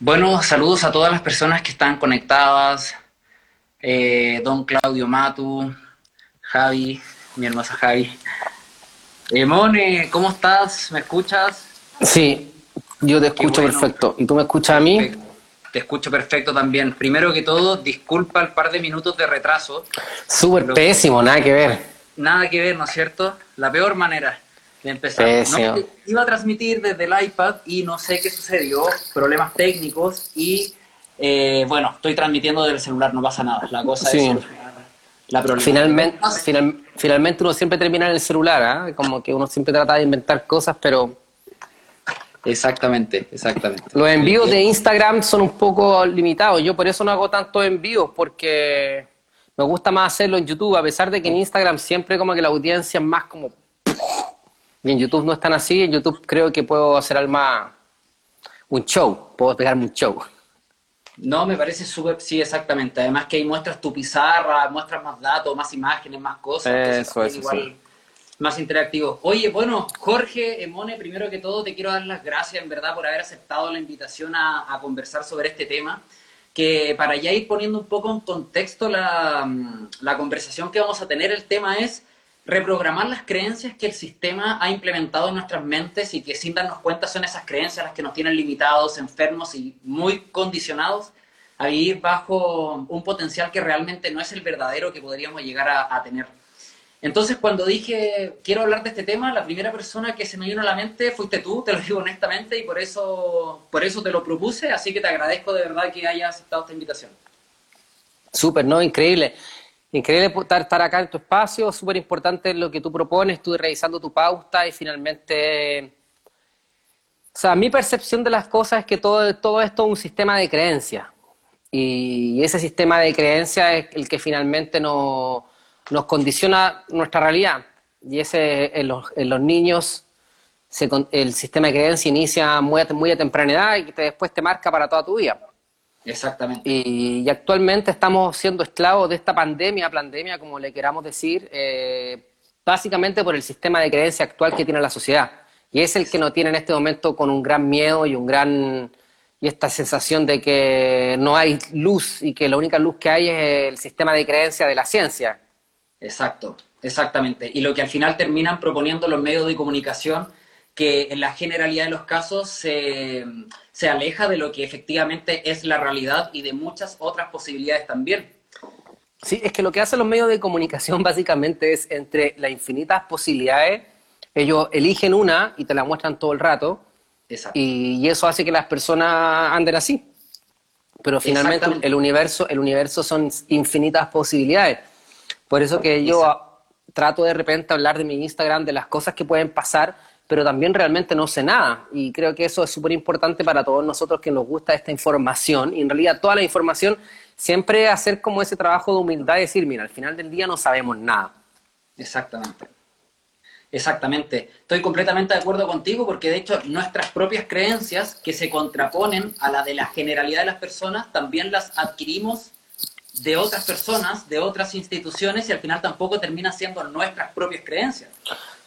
Bueno, saludos a todas las personas que están conectadas. Eh, don Claudio Matu, Javi, mi hermosa Javi. Eh, Mone, ¿cómo estás? ¿Me escuchas? Sí, yo te escucho perfecto. ¿Y tú me escuchas a mí? Te escucho perfecto también. Primero que todo, disculpa el par de minutos de retraso. Súper pésimo, nada que ver. Nada que ver, ¿no es cierto? La peor manera empezar. No, iba a transmitir desde el iPad y no sé qué sucedió, problemas técnicos y eh, bueno, estoy transmitiendo desde el celular, no pasa nada. La cosa es la Finalmente, finalmente uno siempre termina en el celular, ¿ah? como que uno siempre trata de inventar cosas, pero... Exactamente, exactamente. Los envíos de Instagram son un poco limitados, yo por eso no hago tantos envíos, porque me gusta más hacerlo en YouTube, a pesar de que en Instagram siempre como que la audiencia es más como... Y en YouTube no es tan así, en YouTube creo que puedo hacer al más un show, puedo pegarme un show. No, me parece súper, sí, exactamente. Además que ahí muestras tu pizarra, muestras más datos, más imágenes, más cosas. Eso, es igual más interactivo. Oye, bueno, Jorge Emone, primero que todo te quiero dar las gracias en verdad por haber aceptado la invitación a, conversar sobre este tema. Que para ya ir poniendo un poco en contexto la, la conversación que vamos a tener, el tema es reprogramar las creencias que el sistema ha implementado en nuestras mentes y que sin darnos cuenta son esas creencias las que nos tienen limitados, enfermos y muy condicionados a vivir bajo un potencial que realmente no es el verdadero que podríamos llegar a, tener. Entonces, cuando dije quiero hablar de este tema, la primera persona que se me vino a la mente fuiste tú, te lo digo honestamente, y por eso, por eso te lo propuse, así que te agradezco de verdad que hayas aceptado esta invitación. Súper, ¿no? Increíble. Increíble estar acá en tu espacio, súper importante lo que tú propones, estuve revisando tu pauta y finalmente... O sea, mi percepción de las cosas es que todo, todo esto es un sistema de creencias. Y ese sistema de creencias es el que finalmente nos, nos condiciona nuestra realidad. Y ese en los, en los niños el sistema de creencias inicia muy muy a temprana edad y después te marca para toda tu vida. Exactamente. Y, actualmente estamos siendo esclavos de esta pandemia, pandemia, como le queramos decir, eh, básicamente por el sistema de creencia actual que tiene la sociedad. Y es el que nos tiene en este momento con un gran miedo y un gran y esta sensación de que no hay luz y que la única luz que hay es el sistema de creencia de la ciencia. Exacto, exactamente. Y lo que al final terminan proponiendo los medios de comunicación que en la generalidad de los casos se, se, aleja de lo que efectivamente es la realidad y de muchas otras posibilidades también. Sí, es que lo que hacen los medios de comunicación básicamente es entre las infinitas posibilidades, ellos eligen una y te la muestran todo el rato, y, y, eso hace que las personas anden así. Pero finalmente el universo, el universo son infinitas posibilidades. Por eso que yo trato de repente hablar de mi Instagram, de las cosas que pueden pasar, pero también realmente no sé nada. Y creo que eso es súper importante para todos nosotros que nos gusta esta información. Y en realidad toda la información, siempre hacer como ese trabajo de humildad decir, mira, al final del día no sabemos nada. Exactamente. Exactamente. Estoy completamente de acuerdo contigo porque de hecho nuestras propias creencias que se contraponen a la de la generalidad de las personas también las adquirimos de otras personas, de otras instituciones y al final tampoco termina siendo nuestras propias creencias.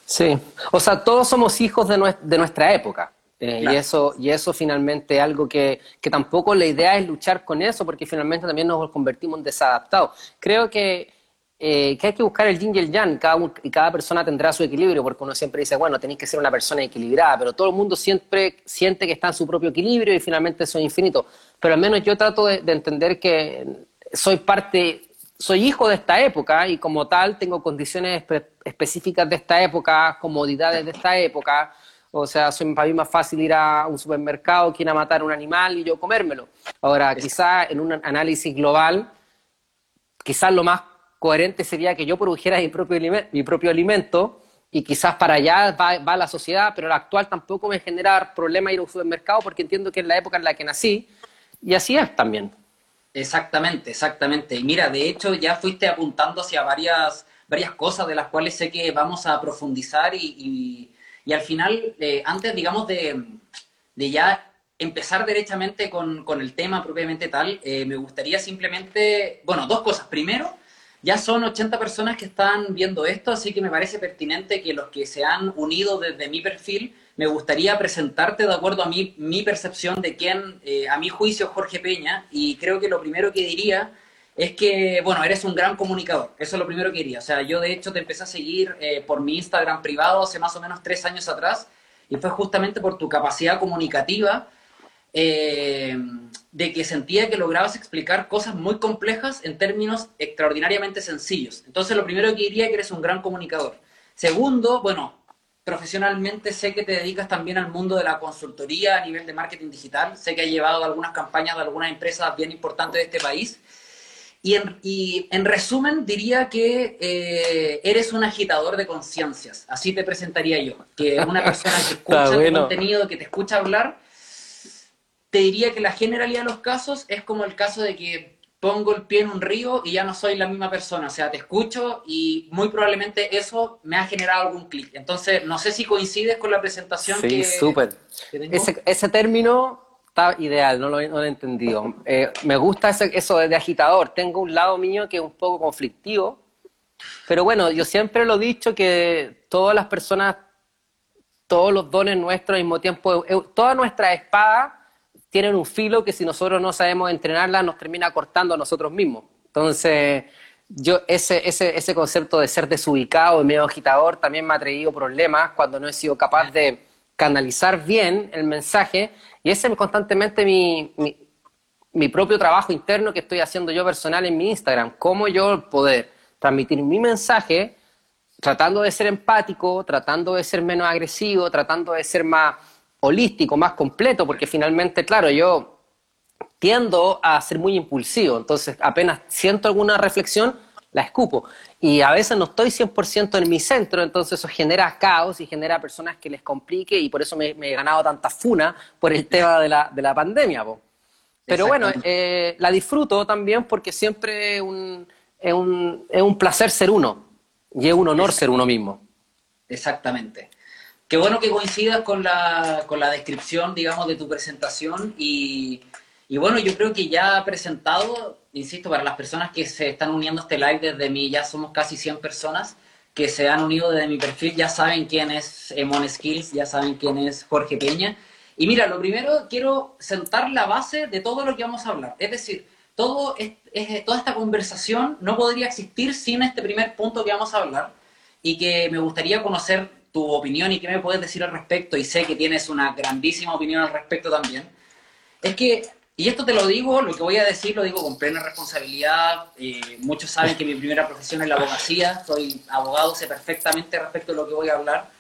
Sí, o sea, todos somos hijos de, nuestra época. Eh, y, eso, y eso finalmente es algo que, tampoco la idea es luchar con eso, porque finalmente también nos convertimos en desadaptados. Creo que, eh, que hay que buscar el yin y el yang, cada, y cada persona tendrá su equilibrio, porque uno siempre dice, bueno, tenéis que ser una persona equilibrada, pero todo el mundo siempre siente que está en su propio equilibrio y finalmente eso es infinito. Pero al menos yo trato de entender que soy parte soy hijo de esta época y como tal tengo condiciones específicas de esta época, comodidades de esta época. O sea, soy, para mí más fácil ir a un supermercado que ir a matar un animal y yo comérmelo. Ahora, quizás en un análisis global, quizás lo más coherente sería que yo produjera mi propio, mi propio alimento y quizás para allá va, va, la sociedad, pero la actual tampoco me genera problema ir a un supermercado porque entiendo que es la época en la que nací y así es también. Exactamente, exactamente. Y mira, de hecho ya fuiste apuntando hacia varias, varias cosas de las cuales sé que vamos a profundizar y, y, al final, eh, antes, digamos, de, de, ya empezar derechamente con, con el tema propiamente tal, eh, me gustaría simplemente, bueno, dos cosas. Primero, ya son 80 personas que están viendo esto, así que me parece pertinente que los que se han unido desde mi perfil me gustaría presentarte de acuerdo a mi, mi percepción de quién, eh, a mi juicio, Jorge Peña, y creo que lo primero que diría es que, bueno, eres un gran comunicador, eso es lo primero que diría. O sea, yo de hecho te empecé a seguir eh, por mi Instagram privado hace más o menos tres años atrás, y fue justamente por tu capacidad comunicativa, eh, de que sentía que lograbas explicar cosas muy complejas en términos extraordinariamente sencillos. Entonces, lo primero que diría es que eres un gran comunicador. Segundo, bueno, profesionalmente sé que te dedicas también al mundo de la consultoría a nivel de marketing digital. Sé que has llevado algunas campañas de algunas empresas bien importantes de este país. Y en, y en resumen, diría que eh, eres un agitador de conciencias. Así te presentaría yo. Que una persona que escucha tu contenido, que te escucha hablar, te diría que la generalidad de los casos es como el caso de que pongo el pie en un río y ya no soy la misma persona. O sea, te escucho y muy probablemente eso me ha generado algún clic. Entonces, no sé si coincides con la presentación sí, súper. Ese, ese término está ideal, no lo, no lo he entendido. Eh, me gusta eso de agitador. Tengo un lado mío que es un poco conflictivo, pero bueno, yo siempre lo he dicho que todas las personas, todos los dones nuestros al mismo tiempo, eh, toda nuestra espada tienen un filo que si nosotros no sabemos entrenarla nos termina cortando a nosotros mismos. Entonces, yo ese, ese, ese concepto de ser desubicado y medio agitador también me ha traído problemas cuando no he sido capaz de canalizar bien el mensaje y ese es constantemente mi, mi, propio trabajo interno que estoy haciendo yo personal en mi Instagram, cómo yo poder transmitir mi mensaje tratando de ser empático, tratando de ser menos agresivo, tratando de ser más holístico, más completo, porque finalmente, claro, yo tiendo a ser muy impulsivo, entonces apenas siento alguna reflexión, la escupo. Y a veces no estoy 100% en mi centro, entonces eso genera caos y genera personas que les complique y por eso me, he ganado tanta funa por el tema de la, de la pandemia. Pero bueno, eh, la disfruto también porque siempre un, es, un, es un placer ser uno y es un honor ser uno mismo. Exactamente. Qué bueno que coincidas con la, con la descripción, digamos, de tu presentación y, y bueno, yo creo que ya presentado, insisto, para las personas que se están uniendo a este live desde mí, ya somos casi 100 personas que se han unido desde mi perfil, ya saben quién es Emon Skills, ya saben quién es Jorge Peña. Y mira, lo primero quiero sentar la base de todo lo que vamos a hablar. Es decir, todo es, toda esta conversación no podría existir sin este primer punto que vamos a hablar y que me gustaría conocer tu opinión y qué me puedes decir al respecto, y sé que tienes una grandísima opinión al respecto también, es que, y esto te lo digo, lo que voy a decir lo digo con plena responsabilidad, eh, muchos saben que mi primera profesión es la abogacía, soy abogado, sé perfectamente respecto a lo que voy a hablar,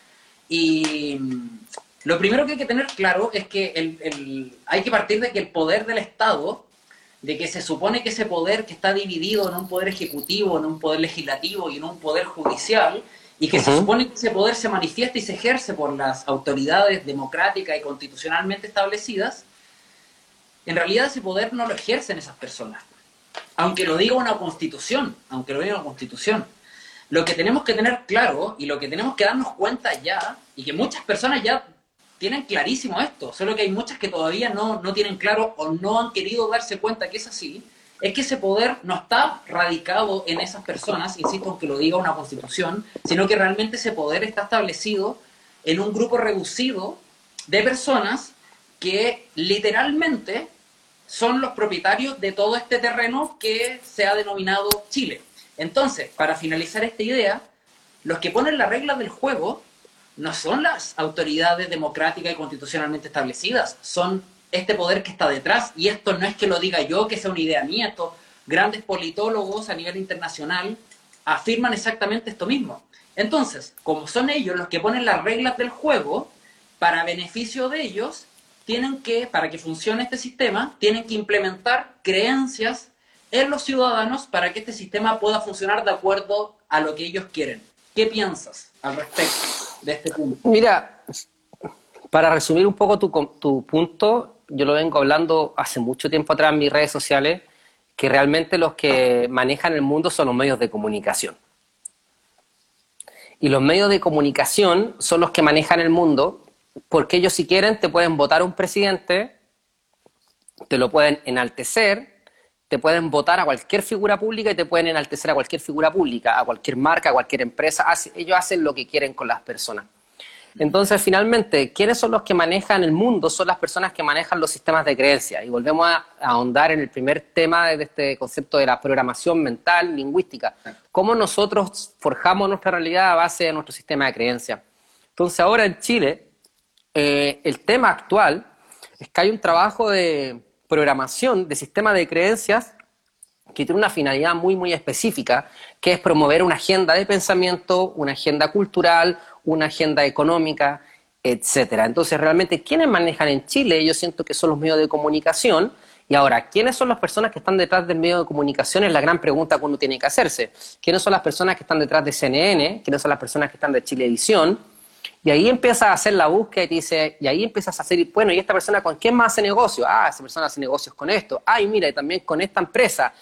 y mm, lo primero que hay que tener claro es que el, hay que partir de que el poder del Estado, de que se supone que ese poder que está dividido en un poder ejecutivo, en un poder legislativo y en un poder judicial, y que se supone que ese poder se manifiesta y se ejerce por las autoridades democráticas y constitucionalmente establecidas, en realidad ese poder no lo ejercen esas personas. Aunque lo diga una constitución, aunque lo diga una constitución. Lo que tenemos que tener claro y lo que tenemos que darnos cuenta ya, y que muchas personas ya tienen clarísimo esto, solo que hay muchas que todavía no, no tienen claro o no han querido darse cuenta que es así, es que ese poder no está radicado en esas personas, insisto en que lo diga una constitución, sino que realmente ese poder está establecido en un grupo reducido de personas que literalmente son los propietarios de todo este terreno que se ha denominado Chile. Entonces, para finalizar esta idea, los que ponen las reglas del juego no son las autoridades democráticas y constitucionalmente establecidas, son este poder que está detrás, y esto no es que lo diga yo, que sea una idea mía, estos grandes politólogos a nivel internacional afirman exactamente esto mismo. Entonces, como son ellos los que ponen las reglas del juego, para beneficio de ellos, tienen que, para que funcione este sistema, tienen que implementar creencias en los ciudadanos para que este sistema pueda funcionar de acuerdo a lo que ellos quieren. ¿Qué piensas al respecto de este punto? Mira, para resumir un poco tu, tu punto, yo lo vengo hablando hace mucho tiempo atrás en mis redes sociales, que realmente los que manejan el mundo son los medios de comunicación. Y los medios de comunicación son los que manejan el mundo, porque ellos si quieren te pueden votar un presidente, te lo pueden enaltecer, te pueden votar a cualquier figura pública y te pueden enaltecer a cualquier figura pública, a cualquier marca, a cualquier empresa. Ellos hacen lo que quieren con las personas. Entonces, finalmente, ¿quiénes son los que manejan el mundo? Son las personas que manejan los sistemas de creencia. Y volvemos a, ahondar en el primer tema de este concepto de la programación mental, lingüística. ¿Cómo nosotros forjamos nuestra realidad a base de nuestro sistema de creencia? Entonces, ahora en Chile, eh, el tema actual es que hay un trabajo de programación de sistema de creencias que tiene una finalidad muy, muy específica, que es promover una agenda de pensamiento, una agenda cultural, una agenda económica, etcétera. Entonces, realmente, ¿quiénes manejan en Chile? Yo siento que son los medios de comunicación. Y ahora, ¿quiénes son las personas que están detrás del medio de comunicación? Es la gran pregunta que uno tiene que hacerse. ¿Quiénes son las personas que están detrás de CNN? ¿Quiénes son las personas que están de Chilevisión? Y ahí empiezas a hacer la búsqueda y te dice, y ahí empiezas a hacer, bueno, ¿y esta persona con quién más hace negocio? Ah, esa persona hace negocios con esto. Ay, mira, y también con esta empresa.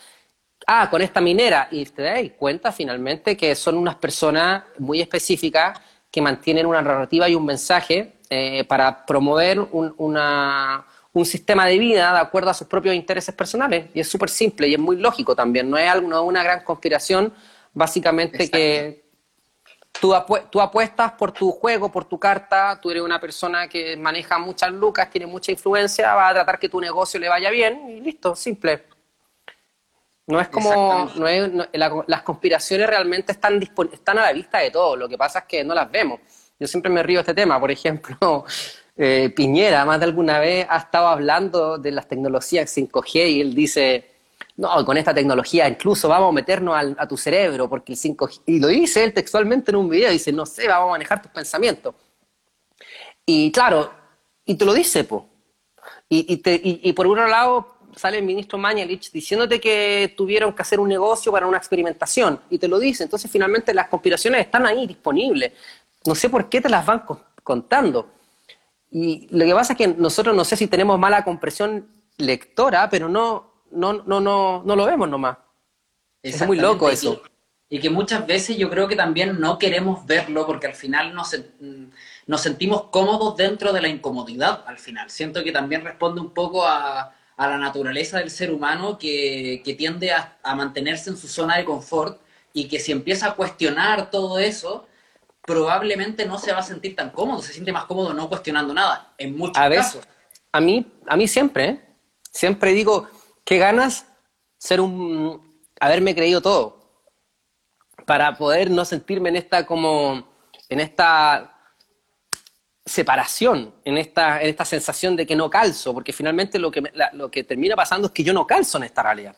Ah, con esta minera. Y te das cuenta finalmente que son unas personas muy específicas que mantienen una narrativa y un mensaje eh, para promover un, un, sistema de vida de acuerdo a sus propios intereses personales. Y es súper simple y es muy lógico también. No es algo, una gran conspiración, básicamente que tú, tú apuestas por tu juego, por tu carta, tú eres una persona que maneja muchas lucas, tiene mucha influencia, va a tratar que tu negocio le vaya bien y listo, simple. No es como, no es, las conspiraciones realmente están, están a la vista de todos, lo que pasa es que no las vemos. Yo siempre me río de este tema, por ejemplo, eh, Piñera más de alguna vez ha estado hablando de las tecnologías 5G y él dice, no, con esta tecnología incluso vamos a meternos a tu cerebro, porque el 5G, y lo dice él textualmente en un video, dice, no sé, vamos a manejar tus pensamientos. Y claro, y te lo dice, po. Y, y, y por otro lado, sale el ministro Mañalich diciéndote que tuvieron que hacer un negocio para una experimentación y te lo dice. Entonces, finalmente, las conspiraciones están ahí disponibles. No sé por qué te las van contando. Y lo que pasa es que nosotros no sé si tenemos mala compresión lectora, pero no, no, no, no, no lo vemos nomás. Es muy loco eso. Y que muchas veces yo creo que también no queremos verlo porque al final nos, nos sentimos cómodos dentro de la incomodidad, al final. Siento que también responde un poco a, a la naturaleza del ser humano que, tiende a, mantenerse en su zona de confort y que si empieza a cuestionar todo eso, probablemente no se va a sentir tan cómodo, se siente más cómodo no cuestionando nada, en muchos a casos. a mí, a mí siempre, ¿eh? siempre digo, qué ganas ser un, haberme creído todo, para poder no sentirme en esta como, en esta separación, en esta, en esta sensación de que no calzo, porque finalmente lo que, lo que termina pasando es que yo no calzo en esta realidad.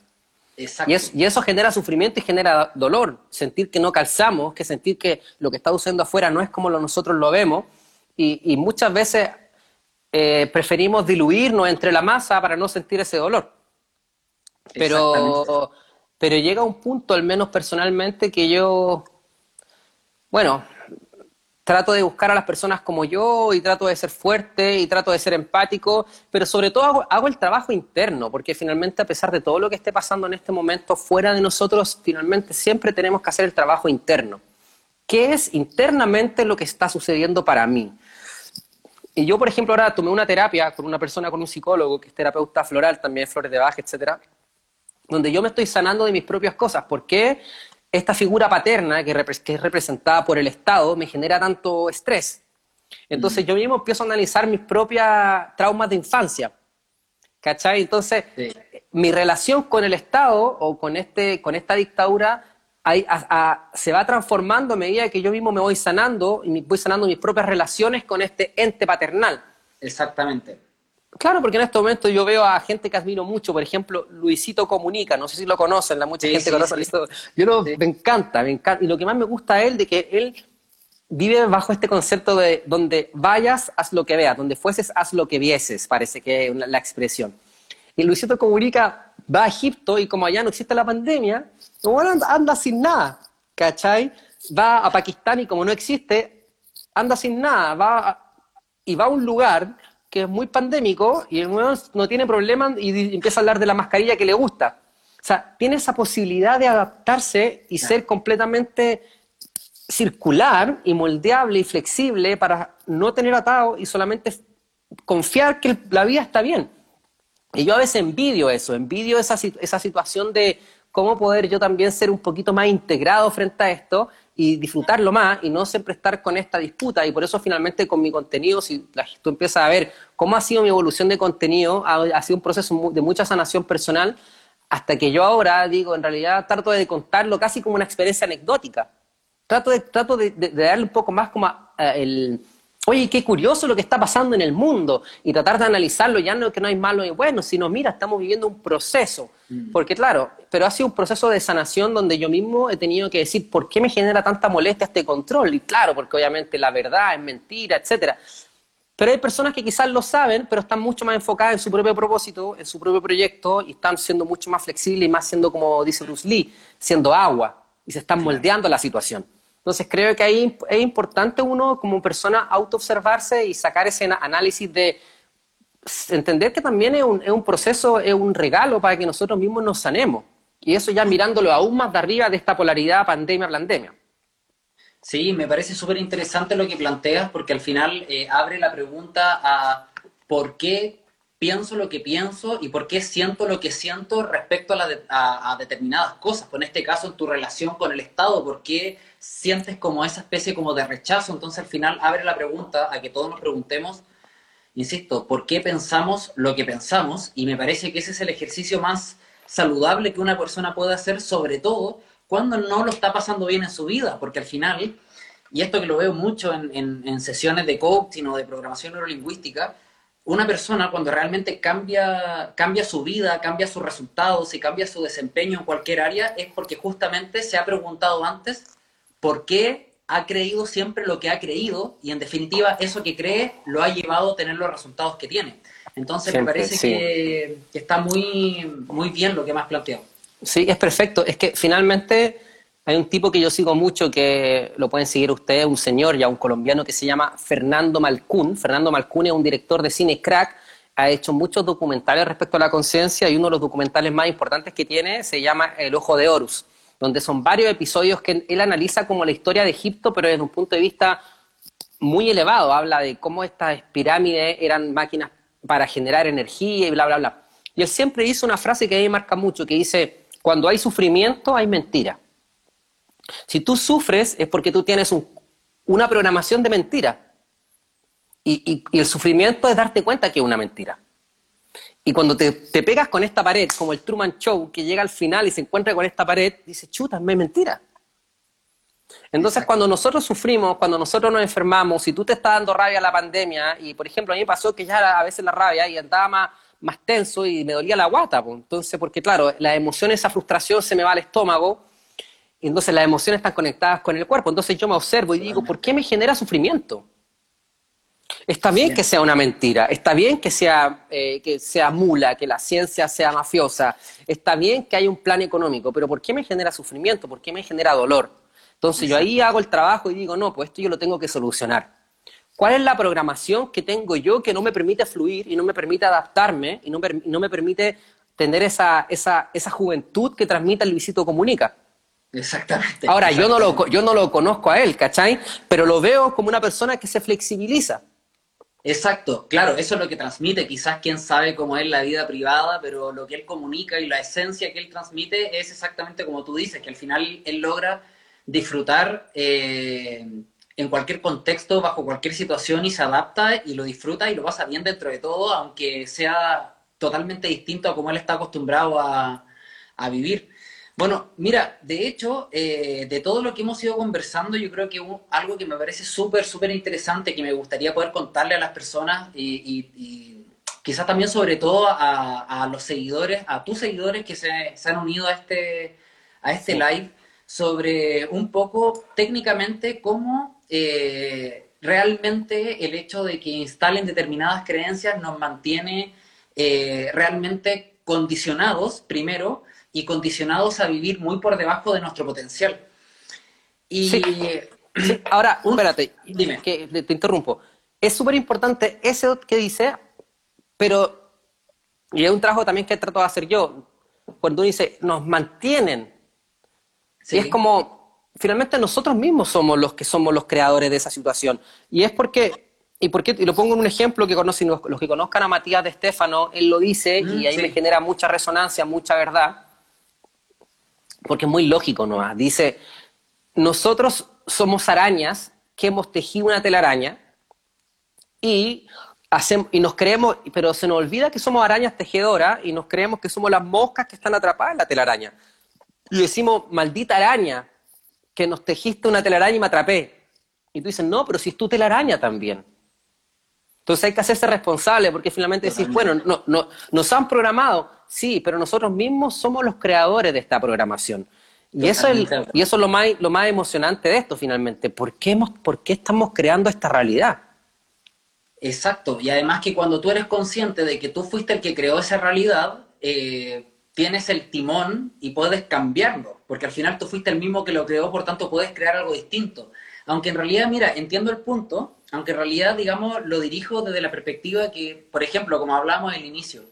Y, y, eso genera sufrimiento y genera dolor, sentir que no calzamos, que sentir que lo que está sucediendo afuera no es como nosotros lo vemos, y, muchas veces eh, preferimos diluirnos entre la masa para no sentir ese dolor. Pero, pero llega un punto, al menos personalmente, que yo, bueno, trato de buscar a las personas como yo y trato de ser fuerte y trato de ser empático, pero sobre todo hago, el trabajo interno, porque finalmente a pesar de todo lo que esté pasando en este momento fuera de nosotros, finalmente siempre tenemos que hacer el trabajo interno. ¿Qué es internamente lo que está sucediendo para mí? Y yo, por ejemplo, ahora tomé una terapia con una persona, con un psicólogo, que es terapeuta floral, también flores de baja, etcétera, donde yo me estoy sanando de mis propias cosas. ¿Por qué? Esta figura paterna que, es representada por el Estado me genera tanto estrés. Entonces mm. yo mismo empiezo a analizar mis propias traumas de infancia. ¿Cachai? Entonces, mi relación con el Estado o con, este, con esta dictadura se va transformando a medida que yo mismo me voy sanando y voy sanando mis propias relaciones con este ente paternal. Exactamente. Claro, porque en este momento yo veo a gente que admiro mucho, por ejemplo, Luisito Comunica, no sé si lo conocen, la mucha gente conoce a Luisito. Yo me encanta, me encanta. Y lo que más me gusta a él, de que él vive bajo este concepto de donde vayas, haz lo que veas, donde fueses, haz lo que vieses, parece que es la expresión. Y Luisito Comunica va a Egipto y como allá no existe la pandemia, anda, anda sin nada, ¿cachai? Va a Pakistán y como no existe, anda sin nada, va y va a un lugar que es muy pandémico y el nuevo no tiene problema y empieza a hablar de la mascarilla que le gusta. O sea, tiene esa posibilidad de adaptarse y ser completamente circular y moldeable y flexible para no tener atado y solamente confiar que la vida está bien. Y yo a veces envidio eso, envidio esa, esa situación de cómo poder yo también ser un poquito más integrado frente a esto y disfrutarlo más y no siempre estar con esta disputa. Y por eso finalmente con mi contenido, si tú empiezas a ver cómo ha sido mi evolución de contenido, ha, sido un proceso de mucha sanación personal, hasta que yo ahora digo, en realidad trato de contarlo casi como una experiencia anecdótica. Trato de, trato de, darle un poco más como el oye, qué curioso lo que está pasando en el mundo, y tratar de analizarlo, ya no que no hay malo y bueno, sino mira, estamos viviendo un proceso, mm. porque claro, pero ha sido un proceso de sanación donde yo mismo he tenido que decir, ¿por qué me genera tanta molestia este control? Y claro, porque obviamente la verdad es mentira, etcétera. Pero hay personas que quizás lo saben, pero están mucho más enfocadas en su propio propósito, en su propio proyecto, y están siendo mucho más flexibles y más siendo, como dice Bruce Lee, siendo agua, y se están moldeando la situación. Entonces creo que ahí es importante uno como persona autoobservarse y sacar ese análisis de entender que también es un, es un, proceso, es un regalo para que nosotros mismos nos sanemos. Y eso ya mirándolo aún más de arriba de esta polaridad pandemia-pandemia. Sí, me parece súper interesante lo que planteas porque al final eh, abre la pregunta a por qué pienso lo que pienso y por qué siento lo que siento respecto a, determinadas cosas. Pues en este caso, en tu relación con el Estado, ¿por qué sientes como esa especie como de rechazo? Entonces al final abre la pregunta a que todos nos preguntemos, insisto, ¿por qué pensamos lo que pensamos? Y me parece que ese es el ejercicio más saludable que una persona puede hacer, sobre todo cuando no lo está pasando bien en su vida, porque al final, y esto que lo veo mucho en, en sesiones de coaching o de programación neurolingüística, una persona cuando realmente cambia, cambia su vida, cambia sus resultados y cambia su desempeño en cualquier área, es porque justamente se ha preguntado antes por qué ha creído siempre lo que ha creído y en definitiva eso que cree lo ha llevado a tener los resultados que tiene. Entonces me parece que, que, está muy, muy bien lo que me has planteado. Sí, es perfecto. Es que finalmente hay un tipo que yo sigo mucho que lo pueden seguir ustedes, un señor ya un colombiano que se llama Fernando Malcún. Fernando Malcún es un director de cine crack, ha hecho muchos documentales respecto a la conciencia y uno de los documentales más importantes que tiene se llama El Ojo de Horus, donde son varios episodios que él analiza como la historia de Egipto, pero desde un punto de vista muy elevado. Habla de cómo estas pirámides eran máquinas para generar energía y bla, bla, bla. Y él siempre dice una frase que a mí me marca mucho, que dice, cuando hay sufrimiento hay mentira. Si tú sufres es porque tú tienes una programación de mentira. Y, el sufrimiento es darte cuenta que es una mentira. Y cuando te, pegas con esta pared, como el Truman Show, que llega al final y se encuentra con esta pared, dice, chuta, es mentira. Entonces, cuando nosotros sufrimos, cuando nosotros nos enfermamos, si tú te estás dando rabia a la pandemia, y por ejemplo, a mí me pasó que ya a veces la rabia y andaba más, más tenso y me dolía la guata, pues. entonces, porque claro, la emoción, esa frustración se me va al estómago, entonces las emociones están conectadas con el cuerpo. Entonces yo me observo y digo, ¿por qué me genera sufrimiento? Está bien que sea una mentira, está bien que sea, eh, que sea mula, que la ciencia sea mafiosa, está bien que haya un plan económico, pero ¿por qué me genera sufrimiento? ¿Por qué me genera dolor? Entonces yo ahí hago el trabajo y digo, no, pues esto yo lo tengo que solucionar. ¿Cuál es la programación que tengo yo que no me permite fluir y no me permite adaptarme y no, no me permite tener esa, esa, esa juventud que transmite el Luisito Comunica? Exactamente. Ahora, Yo, no lo, yo no lo conozco a él, ¿cachai? Pero lo veo como una persona que se flexibiliza. Exacto, claro, eso es lo que transmite. Quizás quién sabe cómo es la vida privada, pero lo que él comunica y la esencia que él transmite es exactamente como tú dices, que al final él logra disfrutar eh, en cualquier contexto, bajo cualquier situación y se adapta y lo disfruta y lo pasa bien dentro de todo, aunque sea totalmente distinto a como él está acostumbrado a, a vivir. Bueno, mira, de hecho, eh, de todo lo que hemos ido conversando, yo creo que algo que me parece súper, súper interesante, que me gustaría poder contarle a las personas y, quizás también sobre todo a, los seguidores, a tus seguidores que se, han unido a este, a este live, sobre un poco técnicamente cómo eh, realmente el hecho de que instalen determinadas creencias nos mantiene eh, realmente condicionados, primero, y condicionados a vivir muy por debajo de nuestro potencial. Y ahora, espérate, dime. Que te, interrumpo. Es súper importante eso que dice, pero, y es un trabajo también que trato de hacer yo, cuando dice, nos mantienen. Sí. Y es como, finalmente nosotros mismos somos los que somos los creadores de esa situación. Y es porque, y, porque, y lo pongo en un ejemplo que conocen, los, que conozcan a Matías de Estefano, él lo dice y ahí me genera mucha resonancia, mucha verdad porque es muy lógico nomás. Dice, nosotros somos arañas que hemos tejido una telaraña y, hacemos, y nos creemos, pero se nos olvida que somos arañas tejedoras y nos creemos que somos las moscas que están atrapadas en la telaraña. Y decimos, maldita araña, que nos tejiste una telaraña y me atrapé. Y tú dices, no, pero si es tu telaraña también. Entonces hay que hacerse responsable porque finalmente decís, bueno, no, no, nos han programado, sí, pero nosotros mismos somos los creadores de esta programación. Y eso, es y eso es lo más, lo más emocionante de esto finalmente. ¿Por qué, hemos, ¿Por qué estamos creando esta realidad? Exacto. Y además que cuando tú eres consciente de que tú fuiste el que creó esa realidad, eh, tienes el timón y puedes cambiarlo. Porque al final tú fuiste el mismo que lo creó, por tanto puedes crear algo distinto. Aunque en realidad, mira, entiendo el punto, aunque en realidad, digamos, lo dirijo desde la perspectiva que, por ejemplo, como hablamos al inicio,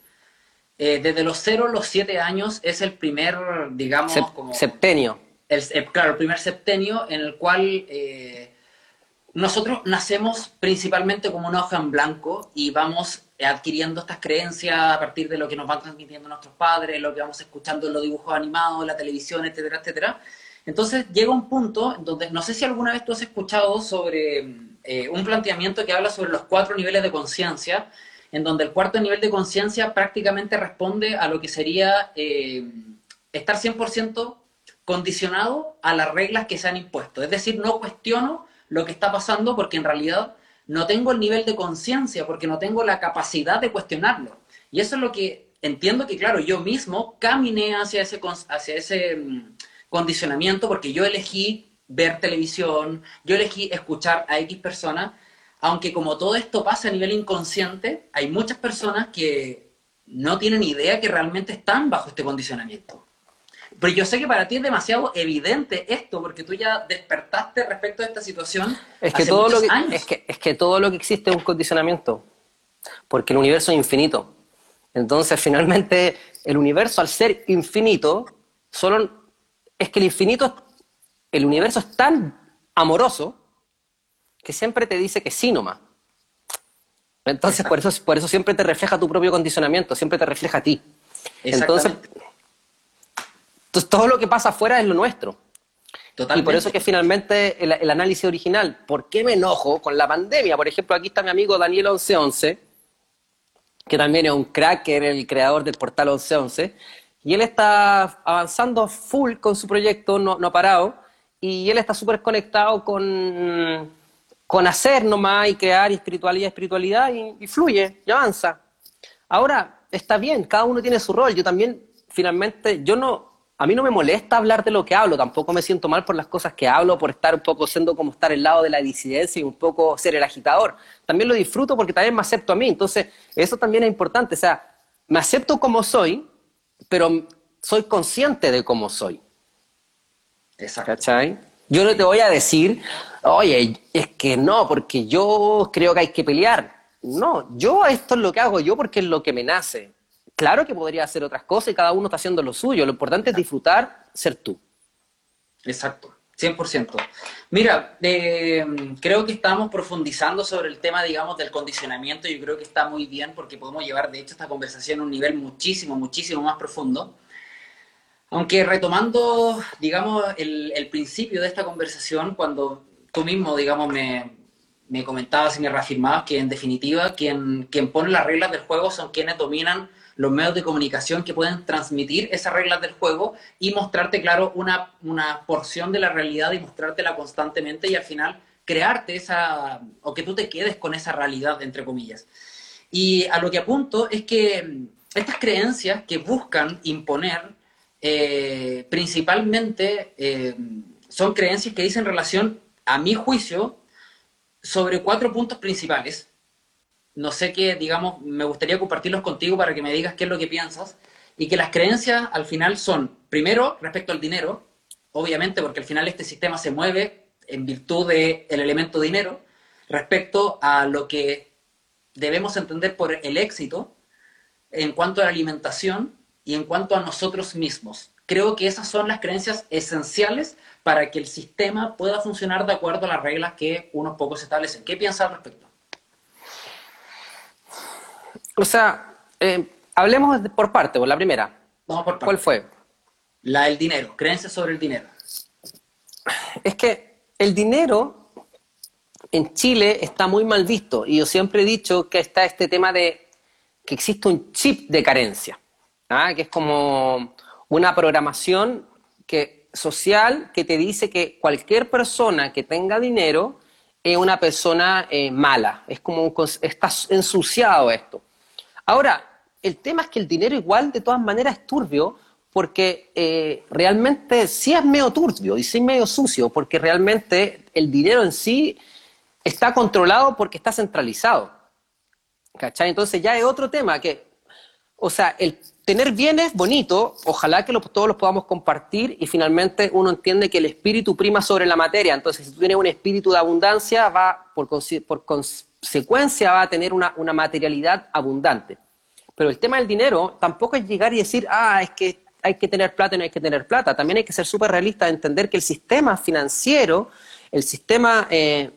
eh, desde los 0 a los 7 años es el primer, digamos, como... Septenio. El, claro, el primer septenio en el cual eh, nosotros nacemos principalmente como una hoja en blanco y vamos adquiriendo estas creencias a partir de lo que nos van transmitiendo nuestros padres, lo que vamos escuchando en los dibujos animados, en la televisión, etcétera, etcétera. Entonces llega un punto donde, no sé si alguna vez tú has escuchado sobre eh, un planteamiento que habla sobre los cuatro niveles de conciencia, en donde el cuarto nivel de conciencia prácticamente responde a lo que sería eh, estar 100% condicionado a las reglas que se han impuesto. Es decir, no cuestiono lo que está pasando porque en realidad no tengo el nivel de conciencia, porque no tengo la capacidad de cuestionarlo. Y eso es lo que entiendo que, claro, yo mismo caminé hacia ese, hacia ese mm, condicionamiento porque yo elegí ver televisión, yo elegí escuchar a X personas, aunque como todo esto pasa a nivel inconsciente, hay muchas personas que no tienen idea que realmente están bajo este condicionamiento. Pero yo sé que para ti es demasiado evidente esto, porque tú ya despertaste respecto a esta situación. Es que, todo lo que, Es, que, es que todo lo que existe es un condicionamiento, porque el universo es infinito. Entonces, finalmente, el universo, al ser infinito, solo es que el infinito, el universo es tan amoroso que siempre te dice que sí nomás. Entonces, por eso, por eso siempre te refleja tu propio condicionamiento, siempre te refleja a ti. Entonces, todo lo que pasa afuera es lo nuestro. Totalmente. Y por eso que finalmente el, análisis original, ¿por qué me enojo con la pandemia? Por ejemplo, aquí está mi amigo Daniel 1111, que también es un crack, era el creador del portal 1111, y él está avanzando full con su proyecto, no, no ha parado, y él está súper conectado con, con hacer nomás y crear espiritualidad, espiritualidad, y, fluye, y avanza. Ahora, está bien, cada uno tiene su rol. Yo también, finalmente, yo no, a mí no me molesta hablar de lo que hablo, tampoco me siento mal por las cosas que hablo, por estar un poco siendo como estar al lado de la disidencia y un poco ser el agitador. También lo disfruto porque también me acepto a mí, entonces eso también es importante, o sea, me acepto como soy, pero soy consciente de cómo soy. Exacto. ¿Cachai? Yo no te voy a decir, oye, es que no, porque yo creo que hay que pelear. No, yo esto es lo que hago yo porque es lo que me nace. Claro que podría hacer otras cosas y cada uno está haciendo lo suyo. Lo importante es disfrutar, ser tú. Exacto. 100%. Mira, eh, creo que estamos profundizando sobre el tema, digamos, del condicionamiento. Yo creo que está muy bien porque podemos llevar, de hecho, esta conversación a un nivel muchísimo, muchísimo más profundo. Aunque retomando, digamos, el, principio de esta conversación, cuando tú mismo, digamos, me, me comentabas y me reafirmabas que, en definitiva, quien, quien pone las reglas del juego son quienes dominan los medios de comunicación que pueden transmitir esas reglas del juego y mostrarte, claro, una, una porción de la realidad y mostrártela constantemente y al final crearte esa, o que tú te quedes con esa realidad, entre comillas. Y a lo que apunto es que estas creencias que buscan imponer, eh, principalmente eh, son creencias que dicen relación, a mi juicio, sobre cuatro puntos principales no sé qué, digamos, me gustaría compartirlos contigo para que me digas qué es lo que piensas. Y que las creencias al final son, primero, respecto al dinero, obviamente, porque al final este sistema se mueve en virtud del elemento dinero, respecto a lo que debemos entender por el éxito en cuanto a la alimentación y en cuanto a nosotros mismos. Creo que esas son las creencias esenciales para que el sistema pueda funcionar de acuerdo a las reglas que unos pocos establecen. ¿Qué piensas al respecto? O sea, eh, hablemos por parte, por la primera. Vamos por parte. ¿Cuál fue? La del dinero, creencias sobre el dinero. Es que el dinero en Chile está muy mal visto y yo siempre he dicho que está este tema de que existe un chip de carencia, ¿ah? que es como una programación que, social que te dice que cualquier persona que tenga dinero es una persona eh, mala, es como está ensuciado esto. Ahora, el tema es que el dinero igual de todas maneras es turbio porque eh, realmente sí es medio turbio y sí es medio sucio, porque realmente el dinero en sí está controlado porque está centralizado. ¿Cachai? Entonces ya es otro tema que, o sea, el tener bienes bonito, ojalá que todos los podamos compartir y finalmente uno entiende que el espíritu prima sobre la materia. Entonces, si tú tienes un espíritu de abundancia, va por, consecuencia va a tener una, una materialidad abundante. Pero el tema del dinero tampoco es llegar y decir, ah, es que hay que tener plata y no hay que tener plata. También hay que ser súper realista de entender que el sistema financiero, el sistema eh,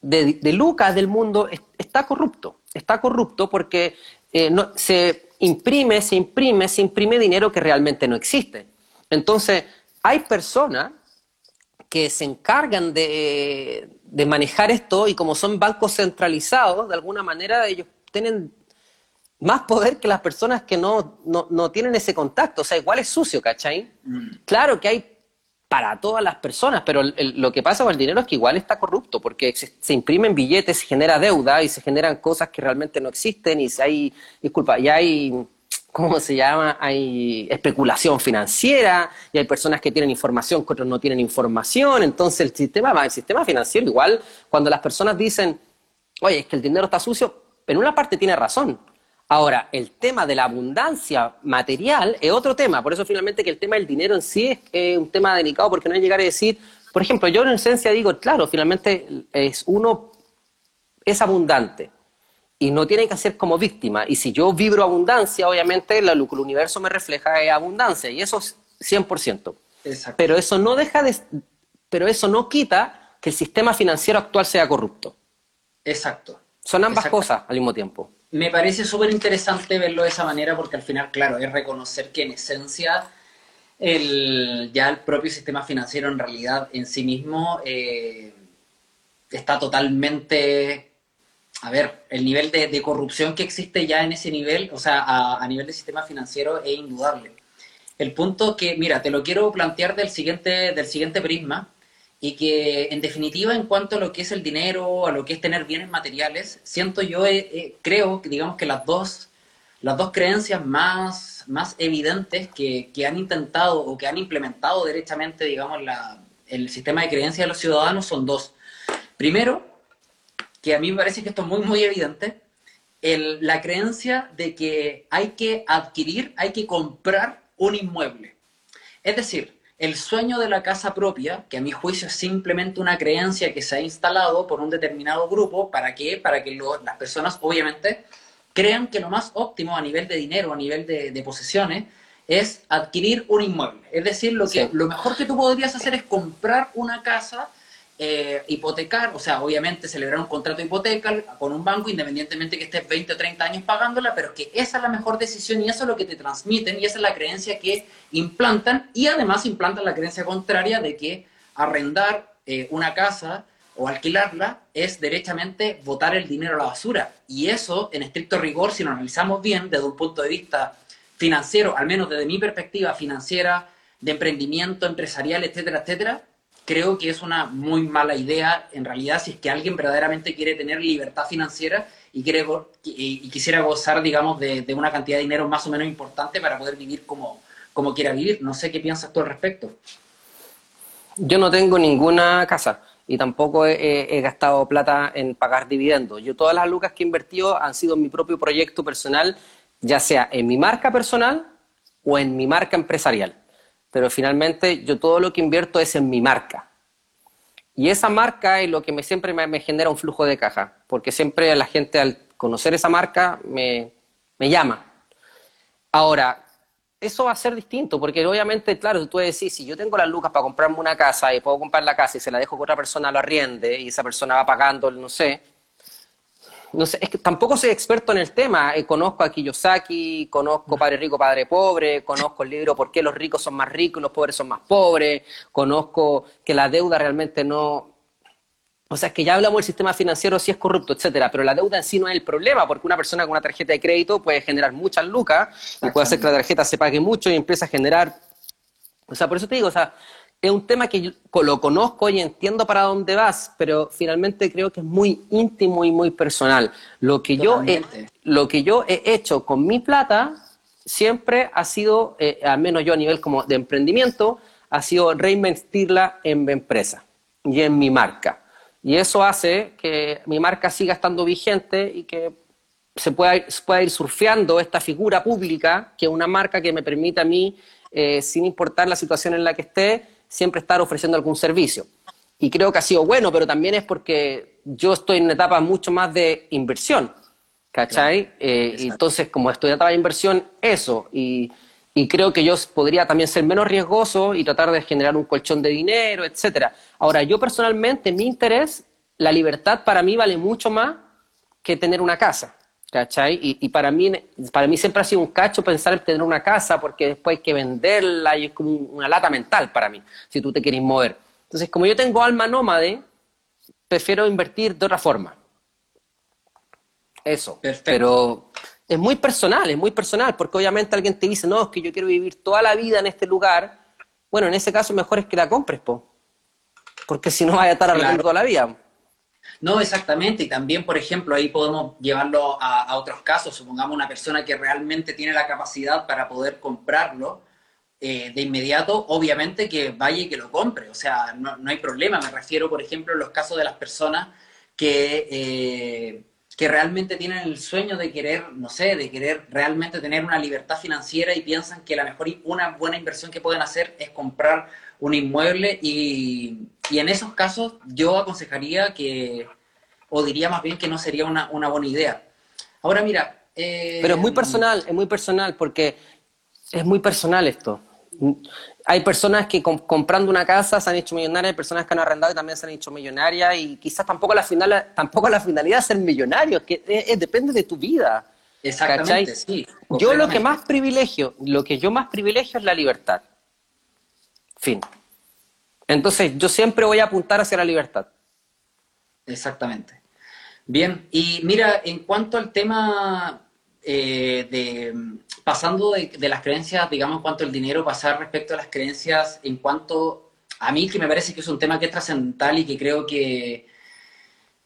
de, lucas del mundo está corrupto. Está corrupto porque eh, no, se imprime, se imprime, se imprime dinero que realmente no existe. Entonces, hay personas que se encargan de, de manejar esto y como son bancos centralizados, de alguna manera ellos tienen más poder que las personas que no, no, tienen ese contacto. O sea, igual es sucio, ¿cachai? Mm. Claro que hay para todas las personas, pero lo que pasa con el dinero es que igual está corrupto, porque se, imprimen billetes, se genera deuda y se generan cosas que realmente no existen y si hay, disculpa, y hay, ¿cómo se llama? Hay especulación financiera y hay personas que tienen información que otros no tienen información, entonces el sistema, el sistema financiero igual, cuando las personas dicen, oye, es que el dinero está sucio, en una parte tiene razón, Ahora, el tema de la abundancia material es otro tema, por eso finalmente que el tema del dinero en sí es un tema delicado, porque no hay llegar a decir, por ejemplo, yo en esencia digo, claro, finalmente es uno es abundante y no tiene que ser como víctima. Y si yo vibro abundancia, obviamente lo que el universo me refleja es abundancia, y eso es 100%. Exacto. Pero eso no deja de, pero eso no quita que el sistema financiero actual sea corrupto. Exacto. Son ambas cosas al mismo tiempo me parece súper interesante verlo de esa manera porque al final, claro, es reconocer que en esencia el, ya el propio sistema financiero en realidad en sí mismo eh, está totalmente... A ver, el nivel de, corrupción que existe ya en ese nivel, o sea, a, nivel de sistema financiero es indudable. El punto que, mira, te lo quiero plantear del siguiente, del siguiente prisma, y que en definitiva en cuanto a lo que es el dinero, a lo que es tener bienes materiales, siento yo, eh, eh, creo que digamos que las dos, las dos creencias más, más evidentes que, que, han intentado o que han implementado derechamente, digamos, la, el sistema de creencias de los ciudadanos son dos. Primero, que a mí me parece que esto es muy, muy evidente, la creencia de que hay que adquirir, hay que comprar un inmueble. Es decir, el sueño de la casa propia, que a mi juicio es simplemente una creencia que se ha instalado por un determinado grupo, ¿para qué? Para que las personas, obviamente, crean que lo más óptimo a nivel de dinero, a nivel de, posesiones, es adquirir un inmueble. Es decir, lo, que, lo mejor que tú podrías hacer es comprar una casa eh, hipotecar, o sea, obviamente celebrar un contrato de hipoteca con un banco, independientemente que estés 20 o 30 años pagándola, pero que esa es la mejor decisión y eso es lo que te transmiten y esa es la creencia que implantan y además implantan la creencia contraria de que arrendar eh, una casa o alquilarla es derechamente botar el dinero a la basura. Y eso, en estricto rigor, si lo analizamos bien desde un punto de vista financiero, al menos desde mi perspectiva financiera, de emprendimiento, empresarial, etcétera, etcétera, creo que es una muy mala idea en realidad si es que alguien verdaderamente quiere tener libertad financiera y, quiere, y, quisiera gozar, digamos, de, una cantidad de dinero más o menos importante para poder vivir como, como quiera vivir. No sé qué piensas tú al respecto. Yo no tengo ninguna casa y tampoco he, gastado plata en pagar dividendos. Yo todas las lucas que he invertido han sido en mi propio proyecto personal, ya sea en mi marca personal o en mi marca empresarial pero finalmente yo todo lo que invierto es en mi marca. Y esa marca es lo que me, siempre me, genera un flujo de caja, porque siempre la gente al conocer esa marca me, me llama. Ahora, eso va a ser distinto, porque obviamente, claro, tú decís, si yo tengo las lucas para comprarme una casa y puedo comprar la casa y se la dejo que otra persona lo arriende y esa persona va pagando, no sé, no sé, es que tampoco soy experto en el tema. Eh, conozco a Kiyosaki, conozco Padre Rico, Padre Pobre, conozco el libro ¿Por qué los ricos son más ricos y los pobres son más pobres? Conozco que la deuda realmente no... O sea, es que ya hablamos del sistema financiero si es corrupto, etcétera, pero la deuda en sí no es el problema, porque una persona con una tarjeta de crédito puede generar muchas lucas y puede hacer que la tarjeta se pague mucho y empieza a generar... O sea, por eso te digo, o sea, es un tema que yo lo conozco y entiendo para dónde vas, pero finalmente creo que es muy íntimo y muy personal. Lo que, yo he, lo que yo he hecho con mi plata siempre ha sido, eh, al menos yo a nivel como de emprendimiento, ha sido reinvestirla en mi empresa y en mi marca. Y eso hace que mi marca siga estando vigente y que se pueda, se pueda ir surfeando esta figura pública, que es una marca que me permite a mí, eh, sin importar la situación en la que esté, siempre estar ofreciendo algún servicio. Y creo que ha sido bueno, pero también es porque yo estoy en una etapa mucho más de inversión, ¿cachai? Eh, entonces, como estoy en etapa de inversión, eso. Y, y, creo que yo podría también ser menos riesgoso y tratar de generar un colchón de dinero, etcétera. Ahora, yo personalmente, mi interés, la libertad para mí vale mucho más que tener una casa. ¿Cachai? Y, para, mí, para mí siempre ha sido un cacho pensar en tener una casa porque después hay que venderla y es como una lata mental para mí, si tú te quieres mover. Entonces, como yo tengo alma nómade, prefiero invertir de otra forma. Eso. Pero es muy personal, es muy personal, porque obviamente alguien te dice, no, es que yo quiero vivir toda la vida en este lugar. Bueno, en ese caso mejor es que la compres, po. Porque si no vaya a estar arreglando toda la vida. No, exactamente. Y también, por ejemplo, ahí podemos llevarlo a, otros casos. Supongamos una persona que realmente tiene la capacidad para poder comprarlo eh, de inmediato, obviamente que vaya y que lo compre. O sea, no, hay problema. Me refiero, por ejemplo, a los casos de las personas que, eh, que realmente tienen el sueño de querer, no sé, de querer realmente tener una libertad financiera y piensan que la mejor, una buena inversión que pueden hacer es comprar un inmueble y, en esos casos yo aconsejaría que, o diría más bien que no sería una, buena idea. Ahora mira... Eh, Pero es muy personal, es muy personal, porque es muy personal esto. Hay personas que comprando una casa se han hecho millonarias, hay personas que han arrendado y también se han hecho millonarias, y quizás tampoco la, final, tampoco la finalidad es ser millonario, que depende de tu vida. Exactamente, sí. Yo lo que más privilegio, lo que yo más privilegio es la libertad. Fin. Entonces, yo siempre voy a apuntar hacia la libertad. Exactamente. Bien, y mira, en cuanto al tema eh, de pasando de, las creencias, digamos, en cuanto al dinero, pasar respecto a las creencias, en cuanto a mí, que me parece que es un tema que es trascendental y que creo que,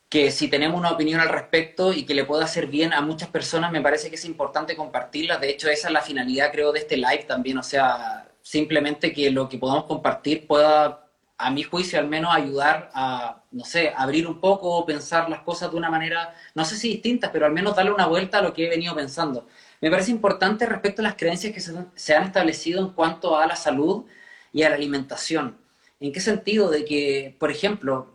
que si tenemos una opinión al respecto y que le pueda hacer bien a muchas personas, me parece que es importante compartirla. De hecho, esa es la finalidad, creo, de este live también. O sea, simplemente que lo que podamos compartir pueda, a mi juicio, al menos ayudar a, no sé, abrir un poco o pensar las cosas de una manera, no sé si distintas, pero al menos darle una vuelta a lo que he venido pensando. Me parece importante respecto a las creencias que se, han establecido en cuanto a la salud y a la alimentación. ¿En qué sentido? De que, por ejemplo,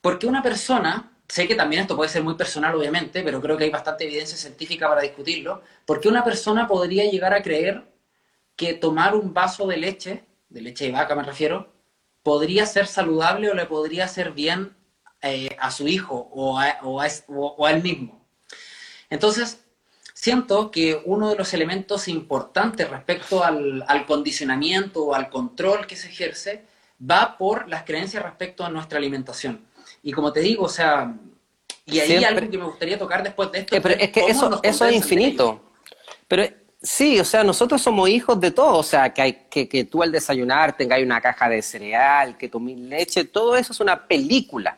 porque una persona, sé que también esto puede ser muy personal obviamente, pero creo que hay bastante evidencia científica para discutirlo, porque una persona podría llegar a creer que tomar un vaso de leche, de leche de vaca me refiero, podría ser saludable o le podría hacer bien eh, a su hijo o a, o, él mismo. Entonces, siento que uno de los elementos importantes respecto al, condicionamiento o al control que se ejerce va por las creencias respecto a nuestra alimentación. Y como te digo, o sea, y ahí hay algo que me gustaría tocar después de esto. Eh, pero es que eso, eso es infinito. Pero Sí, o sea, nosotros somos hijos de todo, o sea, que, hay, que, que tú al desayunar tengas una caja de cereal, que tomes leche, todo eso es una película,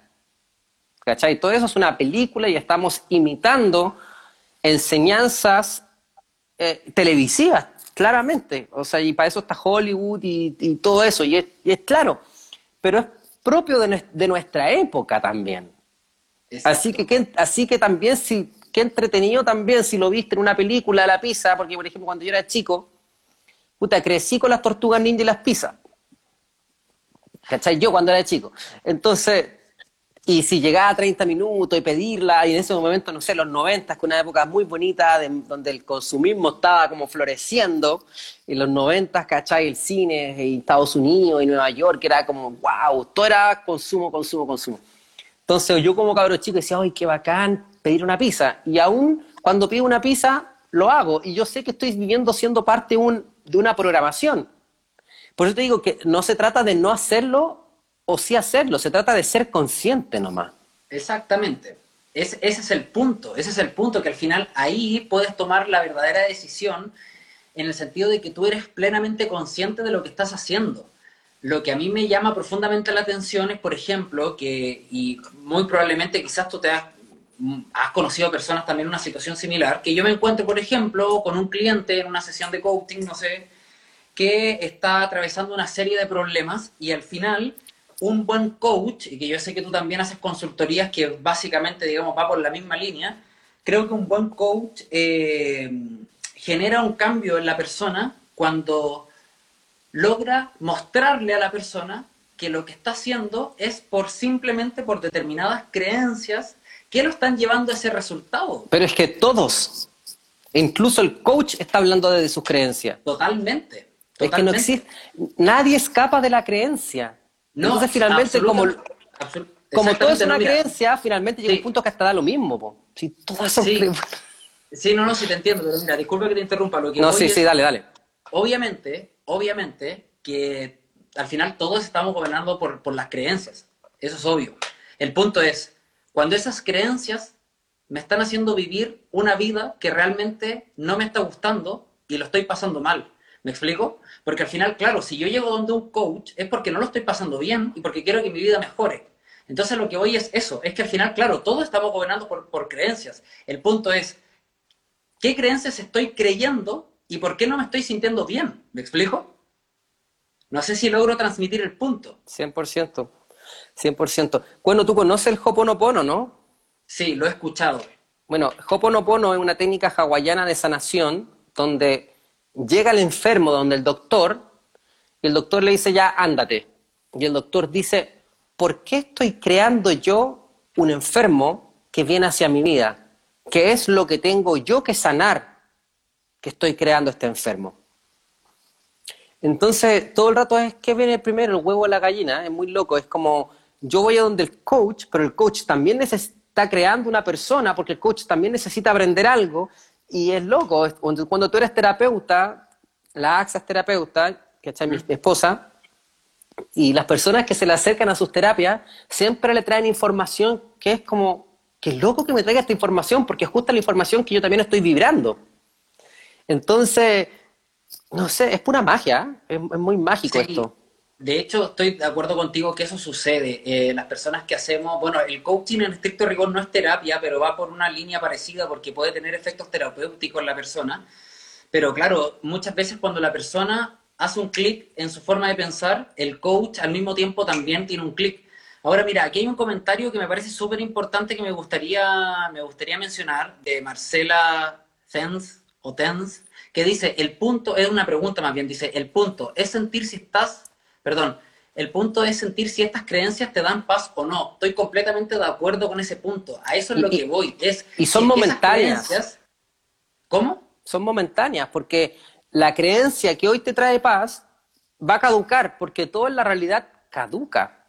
¿cachai? Todo eso es una película y estamos imitando enseñanzas eh, televisivas, claramente, o sea, y para eso está Hollywood y, todo eso, y es, claro, pero es propio de, de nuestra época también. Así que, así que también si qué entretenido también si lo viste en una película, la pizza, porque por ejemplo cuando yo era chico, puta, crecí con las tortugas ninja y las pizzas. ¿Cachai? Yo cuando era chico. Entonces, y si llegaba a 30 minutos y pedirla, y en ese momento, no sé, los 90, que una época muy bonita, donde el consumismo estaba como floreciendo, en los 90, ¿cachai? El cine en Estados Unidos y Nueva York, era como, wow, todo era consumo, consumo, consumo. Entonces yo como cabro chico decía, ¡ay, qué bacán pedir una pizza! Y aún cuando pido una pizza, lo hago. Y yo sé que estoy viviendo siendo parte de una programación. Por eso te digo que no se trata de no hacerlo o sí hacerlo, se trata de ser consciente nomás. Exactamente. ese es el punto, ese es el punto que al final ahí puedes tomar la verdadera decisión en el sentido de que tú eres plenamente consciente de lo que estás haciendo. Lo que a mí me llama profundamente la atención es, por ejemplo, que, y muy probablemente quizás tú te has, has conocido personas también en una situación similar, que yo me encuentro, por ejemplo, con un cliente en una sesión de coaching, no sé, que está atravesando una serie de problemas y al final un buen coach, y que yo sé que tú también haces consultorías que básicamente, digamos, va por la misma línea, creo que un buen coach eh, genera un cambio en la persona cuando logra mostrarle a la persona que lo que está haciendo es por simplemente por determinadas creencias que lo están llevando a ese resultado. Pero es que todos, incluso el coach está hablando de sus creencias. Totalmente. Es que no existe, nadie escapa de la creencia. No, Entonces finalmente como, como todo es una creencia, finalmente llega un punto que hasta da lo mismo. Si todo eso sí. sí, no, no, sí te entiendo, pero mira, disculpa que te interrumpa. Lo que no, sí, sí, dale, dale. Obviamente, obviamente que al final todos estamos gobernando por, por las creencias. Eso es obvio. El punto es, cuando esas creencias me están haciendo vivir una vida que realmente no me está gustando y lo estoy pasando mal. ¿Me explico? Porque al final, claro, si yo llego donde un coach es porque no lo estoy pasando bien y porque quiero que mi vida mejore. Entonces lo que voy es eso, es que al final, claro, todos estamos gobernando por, por creencias. El punto es, ¿qué creencias estoy creyendo y por qué no me estoy sintiendo bien? ¿Me explico? No sé si logro transmitir el punto. 100%, 100%. Bueno, tú conoces el Hoponopono, ¿no? Sí, lo he escuchado. Bueno, Hoponopono es una técnica hawaiana de sanación donde llega el enfermo donde el doctor y el doctor le dice ya, ándate. Y el doctor dice, ¿por qué estoy creando yo un enfermo que viene hacia mi vida? ¿Qué es lo que tengo yo que sanar que estoy creando este enfermo? Entonces, todo el rato es que viene primero el huevo o la gallina, es muy loco, es como yo voy a donde el coach, pero el coach también está creando una persona porque el coach también necesita aprender algo y es loco, cuando tú eres terapeuta, la AXA es terapeuta, que es mi esposa, y las personas que se le acercan a sus terapias siempre le traen información que es como, qué loco que me traiga esta información, porque es justa la información que yo también estoy vibrando. Entonces, no sé, es pura magia, es, muy mágico esto. De hecho, estoy de acuerdo contigo que eso sucede. Eh, las personas que hacemos, bueno, el coaching en estricto rigor no es terapia, pero va por una línea parecida porque puede tener efectos terapéuticos en la persona. Pero claro, muchas veces cuando la persona hace un clic en su forma de pensar, el coach al mismo tiempo también tiene un clic. Ahora mira, aquí hay un comentario que me parece súper importante que me gustaría, me gustaría mencionar de Marcela Tens o Tens, que dice, el punto, es una pregunta más bien, dice, el punto es sentir si estás Perdón, el punto es sentir si estas creencias te dan paz o no. Estoy completamente de acuerdo con ese punto. A eso es lo que voy. Es y son momentáneas. ¿Cómo? Son momentáneas, porque la creencia que hoy te trae paz va a caducar, porque todo en la realidad caduca.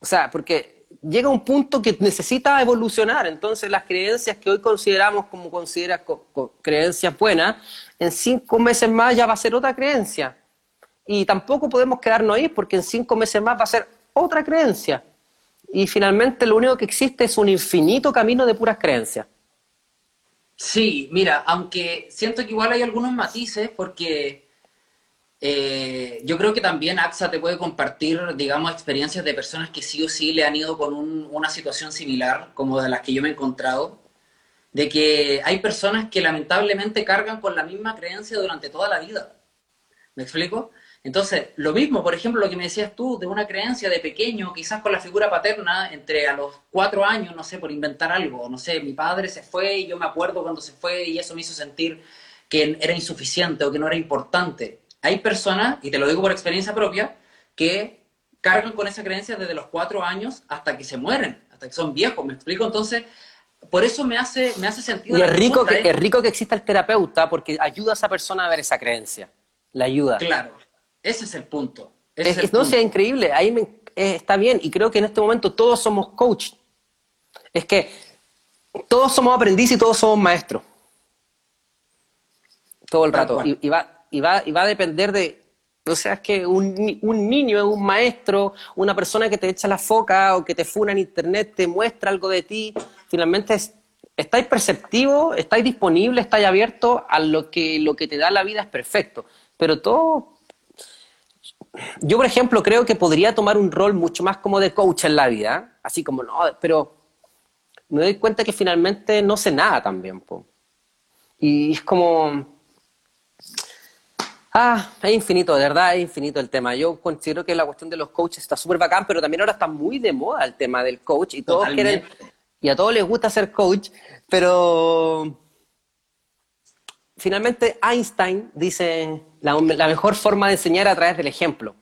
O sea, porque llega un punto que necesita evolucionar. Entonces, las creencias que hoy consideramos como consideras creencias buenas, en cinco meses más ya va a ser otra creencia. Y tampoco podemos quedarnos ahí porque en cinco meses más va a ser otra creencia. Y finalmente lo único que existe es un infinito camino de puras creencias. Sí, mira, aunque siento que igual hay algunos matices porque eh, yo creo que también AXA te puede compartir, digamos, experiencias de personas que sí o sí le han ido con una situación similar, como de las que yo me he encontrado, de que hay personas que lamentablemente cargan con la misma creencia durante toda la vida. ¿Me explico? Entonces, lo mismo, por ejemplo, lo que me decías tú, de una creencia de pequeño, quizás con la figura paterna, entre a los cuatro años, no sé, por inventar algo, no sé, mi padre se fue y yo me acuerdo cuando se fue y eso me hizo sentir que era insuficiente o que no era importante. Hay personas, y te lo digo por experiencia propia, que cargan con esa creencia desde los cuatro años hasta que se mueren, hasta que son viejos, ¿me explico? Entonces, por eso me hace, me hace sentido. Y es rico, que, es rico que exista el terapeuta porque ayuda a esa persona a ver esa creencia. La ayuda. Claro, ese es el punto. es, no sea increíble, ahí eh, está bien y creo que en este momento todos somos coach. es que todos somos aprendices y todos somos maestros. Todo el rato. Y, va, y, va, y va a depender de, o sea, es que un, un, niño es un maestro, una persona que te echa la foca o que te funa en internet, te muestra algo de ti, finalmente estáis perceptivos, estáis disponibles, estáis abiertos a lo que, lo que te da la vida es perfecto. Pero todo... Yo, por ejemplo, creo que podría tomar un rol mucho más como de coach en la vida, así como, no, pero me doy cuenta que finalmente no sé nada también. Y es como Ah, es infinito, de verdad es infinito el tema. Yo considero que la cuestión de los coaches está súper bacán, pero también ahora está muy de moda el tema del coach y todos quieren, y a todos les gusta ser coach, pero finalmente Einstein dice la, mejor forma de enseñar a través del ejemplo.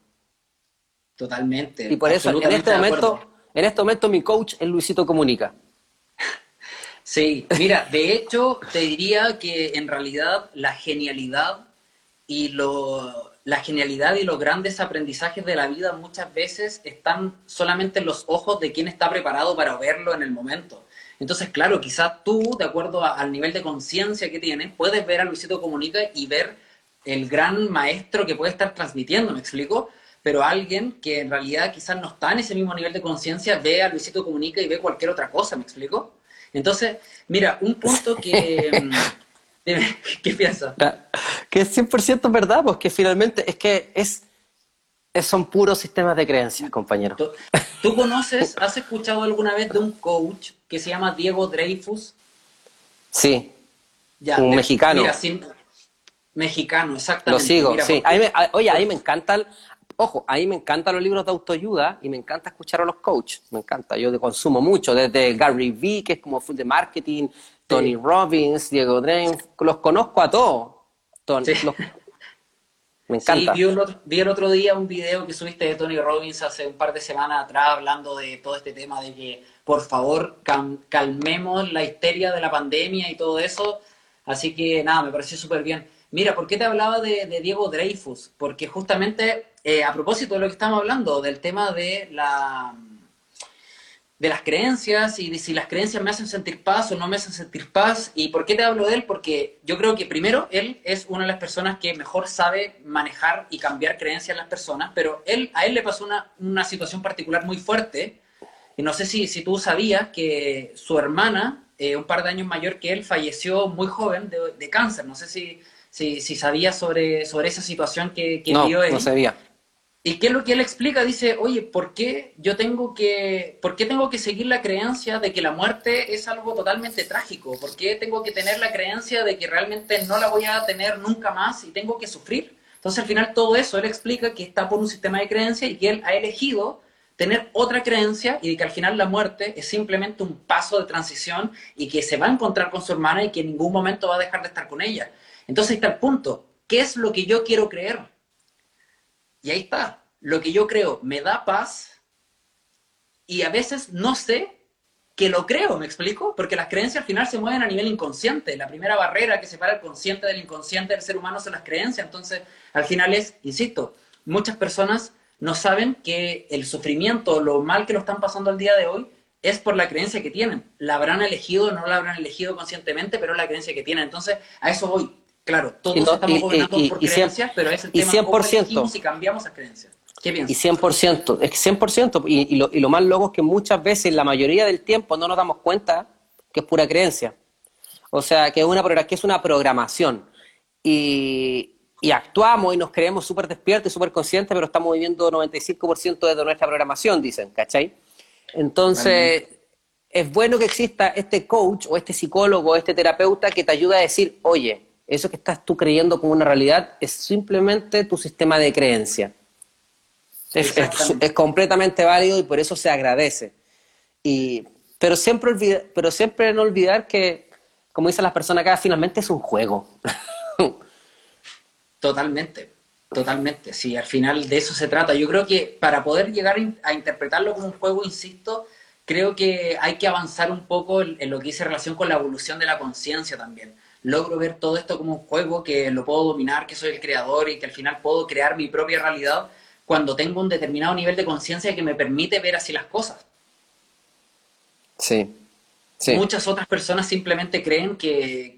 Totalmente. Y por eso en este momento, en este momento mi coach es Luisito Comunica. Sí, mira, de hecho te diría que en realidad la genialidad y lo, la genialidad y los grandes aprendizajes de la vida muchas veces están solamente en los ojos de quien está preparado para verlo en el momento. Entonces, claro, quizás tú, de acuerdo al nivel de conciencia que tienes, puedes ver a Luisito Comunica y ver el gran maestro que puede estar transmitiendo, ¿me explico? Pero alguien que en realidad quizás no está en ese mismo nivel de conciencia ve a Luisito Comunica y ve cualquier otra cosa, ¿me explico? Entonces, mira, un punto que... ¿qué piensas? Que es 100% verdad, pues que finalmente es que es, son puros sistemas de creencias, compañero. ¿Tú, conoces, has escuchado alguna vez de un coach que se llama Diego Dreyfus? Sí. un mexicano. mexicano, exactamente. Lo sigo, sí. oye, ahí me encantan, ojo, ahí me encantan los libros de autoayuda y me encanta escuchar a los coaches. Me encanta, yo consumo mucho, desde Gary Vee, que es como full de marketing, Tony Robbins, Diego Drain, los conozco a todos. me encanta. Sí, vi el, otro, día un video que subiste de Tony Robbins hace un par de semanas atrás hablando de todo este tema de que por favor calmemos la histeria de la pandemia y todo eso. Así que nada, me pareció súper bien. Mira, ¿por qué te hablaba de, Diego Dreyfus? Porque justamente eh, a propósito de lo que estamos hablando, del tema de la de las creencias y de si las creencias me hacen sentir paz o no me hacen sentir paz. ¿Y por qué te hablo de él? Porque yo creo que primero él es una de las personas que mejor sabe manejar y cambiar creencias en las personas, pero él, a él le pasó una, una situación particular muy fuerte. Y no sé si, si tú sabías que su hermana, eh, un par de años mayor que él, falleció muy joven de, de cáncer. No sé si, si, si sabías sobre, sobre esa situación que, que no, él. No sabía. ¿Y qué es lo que él explica? Dice, oye, ¿por qué yo tengo que, por qué tengo que seguir la creencia de que la muerte es algo totalmente trágico? ¿Por qué tengo que tener la creencia de que realmente no la voy a tener nunca más y tengo que sufrir? Entonces al final todo eso él explica que está por un sistema de creencia y que él ha elegido tener otra creencia y que al final la muerte es simplemente un paso de transición y que se va a encontrar con su hermana y que en ningún momento va a dejar de estar con ella. Entonces está el punto. ¿Qué es lo que yo quiero creer? Y ahí está. Lo que yo creo me da paz y a veces no sé que lo creo, ¿me explico? Porque las creencias al final se mueven a nivel inconsciente. La primera barrera que separa el consciente del inconsciente del ser humano son las creencias. Entonces, al final es, insisto, muchas personas no saben que el sufrimiento, lo mal que lo están pasando al día de hoy, es por la creencia que tienen. La habrán elegido, no la habrán elegido conscientemente, pero es la creencia que tienen. Entonces, a eso voy. Claro, todos estamos gobernados por creencias, pero es el tema y 100%, si cambiamos las creencias. ¿Qué piensas? Y 100%, es que 100%, y, lo, y lo más loco es que muchas veces, la mayoría del tiempo, no nos damos cuenta que es pura creencia. O sea, que es una, que es una programación. Y, y actuamos y nos creemos súper despiertos y súper conscientes, pero estamos viviendo 95% de nuestra programación, dicen, ¿cachai? Entonces, es bueno que exista este coach o este psicólogo o este terapeuta que te ayude a decir, oye, eso que estás tú creyendo como una realidad es simplemente tu sistema de creencia. Es, completamente válido y por eso se agradece. Y, pero, siempre pero siempre no olvidar que, como dicen las personas acá, finalmente es un juego. Totalmente, totalmente. Sí, al final de eso se trata. Yo creo que para poder llegar a interpretarlo como un juego, insisto, creo que hay que avanzar un poco en, lo que dice relación con la evolución de la conciencia también logro ver todo esto como un juego que lo puedo dominar, que soy el creador y que al final puedo crear mi propia realidad cuando tengo un determinado nivel de conciencia que me permite ver así las cosas. Sí, Muchas otras personas simplemente creen que,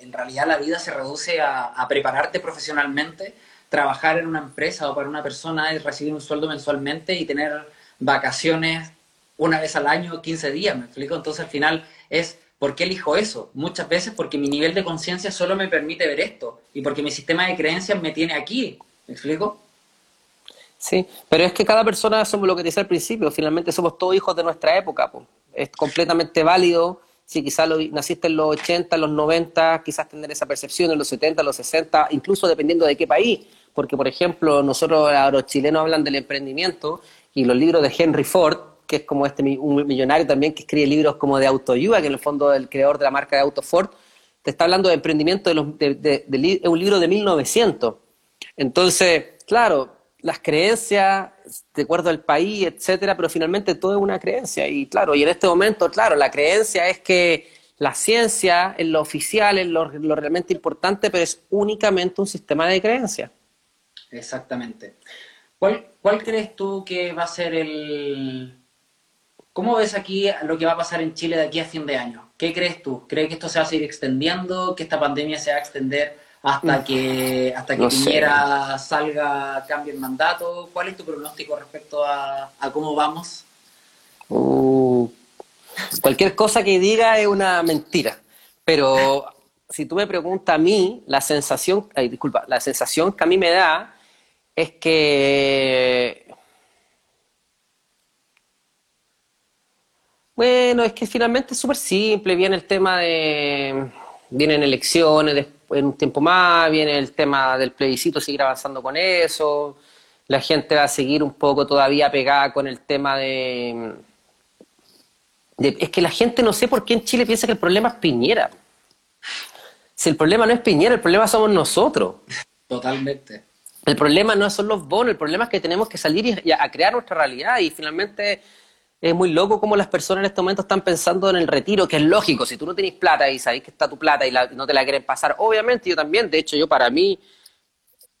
en realidad la vida se reduce a, prepararte profesionalmente, trabajar en una empresa o para una persona y recibir un sueldo mensualmente y tener vacaciones una vez al año, 15 días, ¿me explico? Entonces al final es, ¿por qué elijo eso? Muchas veces porque mi nivel de conciencia solo me permite ver esto y porque mi sistema de creencias me tiene aquí, ¿me explico? Sí, pero es que cada persona somos lo que te decía al principio, finalmente somos todos hijos de nuestra época, es completamente válido. Si quizás naciste en los 80, en los 90, quizás tener esa percepción en los 70, en los 60, incluso dependiendo de qué país. Porque, por ejemplo, nosotros los chilenos hablan del emprendimiento y los libros de Henry Ford, que es como este un millonario también que escribe libros como de autoayuda, que en el fondo es el creador de la marca de auto Ford, te está hablando de emprendimiento de, los, un libro de 1900. Entonces, claro, las creencias de acuerdo al país, etcétera, pero finalmente todo es una creencia. Y claro, y en este momento, claro, la creencia es que la ciencia es lo oficial, es lo, realmente importante, pero es únicamente un sistema de creencias. Exactamente. ¿Cuál, ¿Cuál crees tú que va a ser el... ¿Cómo ves aquí lo que va a pasar en Chile de aquí a fin de año? ¿Qué crees tú? ¿Crees que esto se va a seguir extendiendo? ¿Que esta pandemia se va a extender hasta que hasta que Piñera salga, cambie el mandato. ¿Cuál es tu pronóstico respecto a, cómo vamos? Uh, cualquier cosa que diga es una mentira, pero si tú me preguntas a mí, la sensación, disculpa, la sensación que a mí me da es que Bueno, es que finalmente es súper simple, viene el tema de, vienen elecciones, en un tiempo más, viene el tema del plebiscito, seguir avanzando con eso, la gente va a seguir un poco todavía pegada con el tema de, Es que la gente no sé por qué en Chile piensa que el problema es Piñera. Si el problema no es Piñera, el problema somos nosotros. Totalmente. El problema no son los bonos, el problema es que tenemos que salir y a crear nuestra realidad y finalmente es muy loco como las personas en este momento están pensando en el retiro, que es lógico, si tú no tienes plata y sabes que está tu plata y no te la quieren pasar, obviamente yo también, de hecho yo para mí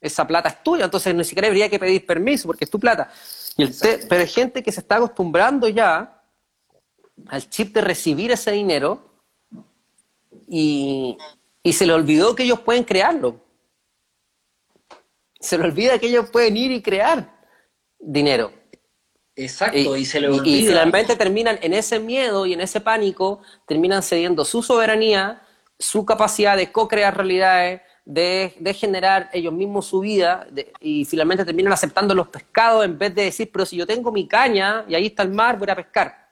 esa plata es tuya, entonces ni siquiera habría que pedir permiso porque es tu plata. pero hay gente que se está acostumbrando ya al chip de recibir ese dinero y, y se le olvidó que ellos pueden crearlo. Se le olvida que ellos pueden ir y crear dinero. Exacto, y, se le olvida. Y, finalmente terminan en ese miedo y en ese pánico, terminan cediendo su soberanía, su capacidad de co-crear realidades, de, generar ellos mismos su vida, y finalmente terminan aceptando los pescados en vez de decir, pero si yo tengo mi caña y ahí está el mar, voy a pescar.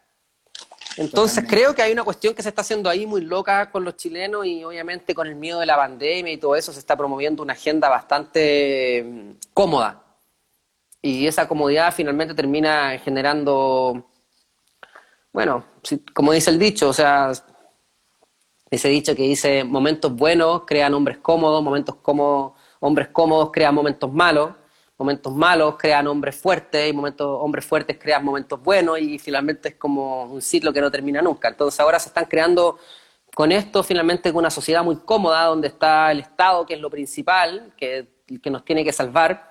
Entonces creo que hay una cuestión que se está haciendo ahí muy loca con los chilenos y obviamente con el miedo de la pandemia y todo eso se está promoviendo una agenda bastante mm, cómoda y esa comodidad finalmente termina generando, bueno, como dice el dicho, o sea, ese dicho que dice momentos buenos crean hombres cómodos, momentos cómodos, hombres cómodos crean momentos malos, momentos malos crean hombres fuertes y momentos hombres fuertes crean momentos buenos y finalmente es como un ciclo que no termina nunca. Entonces ahora se están creando con esto finalmente una sociedad muy cómoda donde está el Estado, que es lo principal, que, que nos tiene que salvar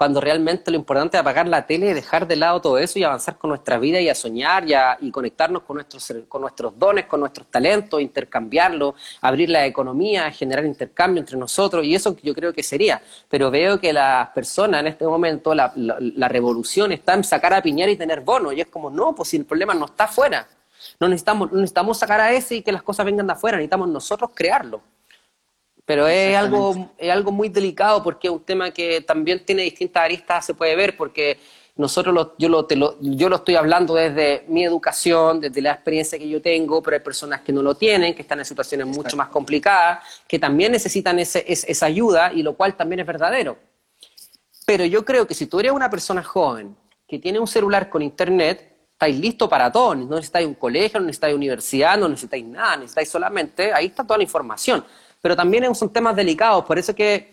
cuando realmente lo importante es apagar la tele, dejar de lado todo eso y avanzar con nuestra vida y a soñar y, y conectarnos con nuestros, con nuestros dones, con nuestros talentos, intercambiarlo, abrir la economía, generar intercambio entre nosotros y eso yo creo que sería. Pero veo que las personas en este momento, la, revolución está en sacar a Piñera y tener bonos y es como, no, pues si el problema no está afuera. No necesitamos, necesitamos sacar a ese y que las cosas vengan de afuera, necesitamos nosotros crearlo. Pero es algo, es algo muy delicado porque es un tema que también tiene distintas aristas, se puede ver, porque nosotros lo, yo, lo, yo lo estoy hablando desde mi educación, desde la experiencia que yo tengo, pero hay personas que no lo tienen, que están en situaciones mucho más complicadas, que también necesitan ese, esa ayuda y lo cual también es verdadero. Pero yo creo que si tú eres una persona joven que tiene un celular con internet, estáis listo para todo, no necesitáis un colegio, no necesitáis universidad, no necesitáis nada, necesitáis solamente, ahí está toda la información pero también son temas delicados, por eso que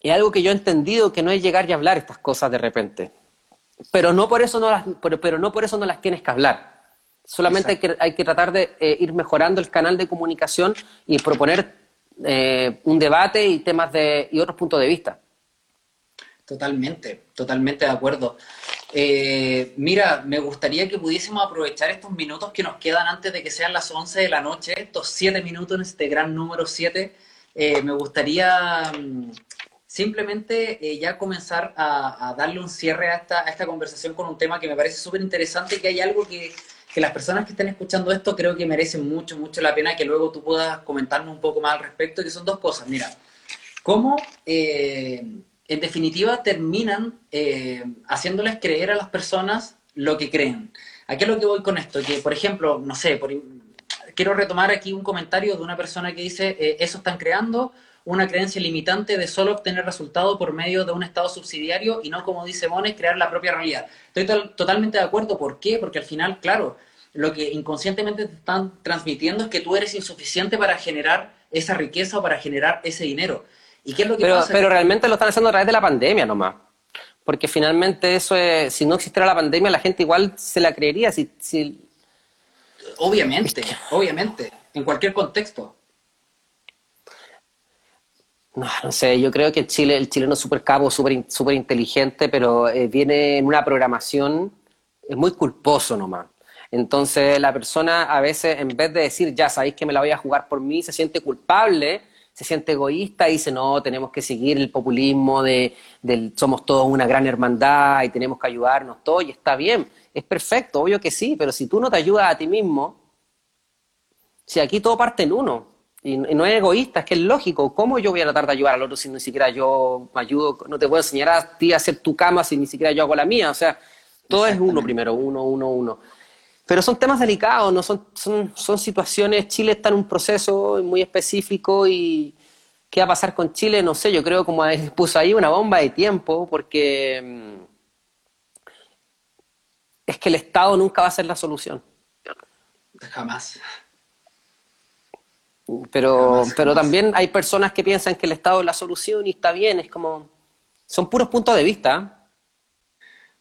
es algo que yo he entendido que no es llegar y hablar estas cosas de repente. Pero no por eso no las, pero, no por eso no las tienes que hablar. Solamente hay que, hay que, tratar de eh, ir mejorando el canal de comunicación y proponer eh, un debate y temas de y otros puntos de vista. Totalmente, totalmente de acuerdo. Eh, mira, me gustaría que pudiésemos aprovechar estos minutos que nos quedan antes de que sean las 11 de la noche, estos 7 minutos en este gran número 7. Eh, me gustaría mm, simplemente eh, ya comenzar a, darle un cierre a esta, conversación con un tema que me parece súper interesante, que hay algo que, que las personas que estén escuchando esto creo que merecen mucho, mucho la pena que luego tú puedas comentarme un poco más al respecto, que son dos cosas. Mira, cómo en definitiva terminan eh, haciéndoles creer a las personas lo que creen. ¿A qué es lo que voy con esto? Que, por ejemplo, no sé, quiero retomar aquí un comentario de una persona que dice, eh, eso están creando una creencia limitante de solo obtener resultados por medio de un estado subsidiario y no, como dice Mones, crear la propia realidad. Estoy totalmente de acuerdo. ¿Por qué? Porque al final, claro, lo que inconscientemente te están transmitiendo es que tú eres insuficiente para generar esa riqueza o para generar ese dinero pero, Pero realmente lo están haciendo a través de la pandemia nomás. Porque finalmente eso es, si no existiera la pandemia, la gente igual se la creería. Si, si... Obviamente, obviamente, en cualquier contexto. No, no sé, yo creo que Chile, el chileno es súper capo, súper super inteligente, pero eh, viene en una programación, es muy culposo nomás. Entonces la persona a veces, en vez de decir, ya sabéis que me la voy a jugar por mí, se siente culpable se siente egoísta y dice, no, tenemos que seguir el populismo de, del somos todos una gran hermandad y tenemos que ayudarnos todos, y está bien, es perfecto, obvio que sí, pero si tú no te ayudas a ti mismo, si aquí todo parte en uno, y, no es egoísta, es que es lógico, ¿cómo yo voy a tratar de ayudar al otro si ni siquiera yo me ayudo, no te puedo enseñar a ti a hacer tu cama si ni siquiera yo hago la mía? O sea, todo es uno primero, uno, uno, uno. Pero son temas delicados, no son, son, son situaciones, Chile está en un proceso muy específico y qué va a pasar con Chile, no sé, yo creo como puso ahí una bomba de tiempo porque mm, es que el Estado nunca va a ser la solución. Jamás. Pero, pero también hay personas que piensan que el Estado es la solución y está bien, es como, son puros puntos de vista.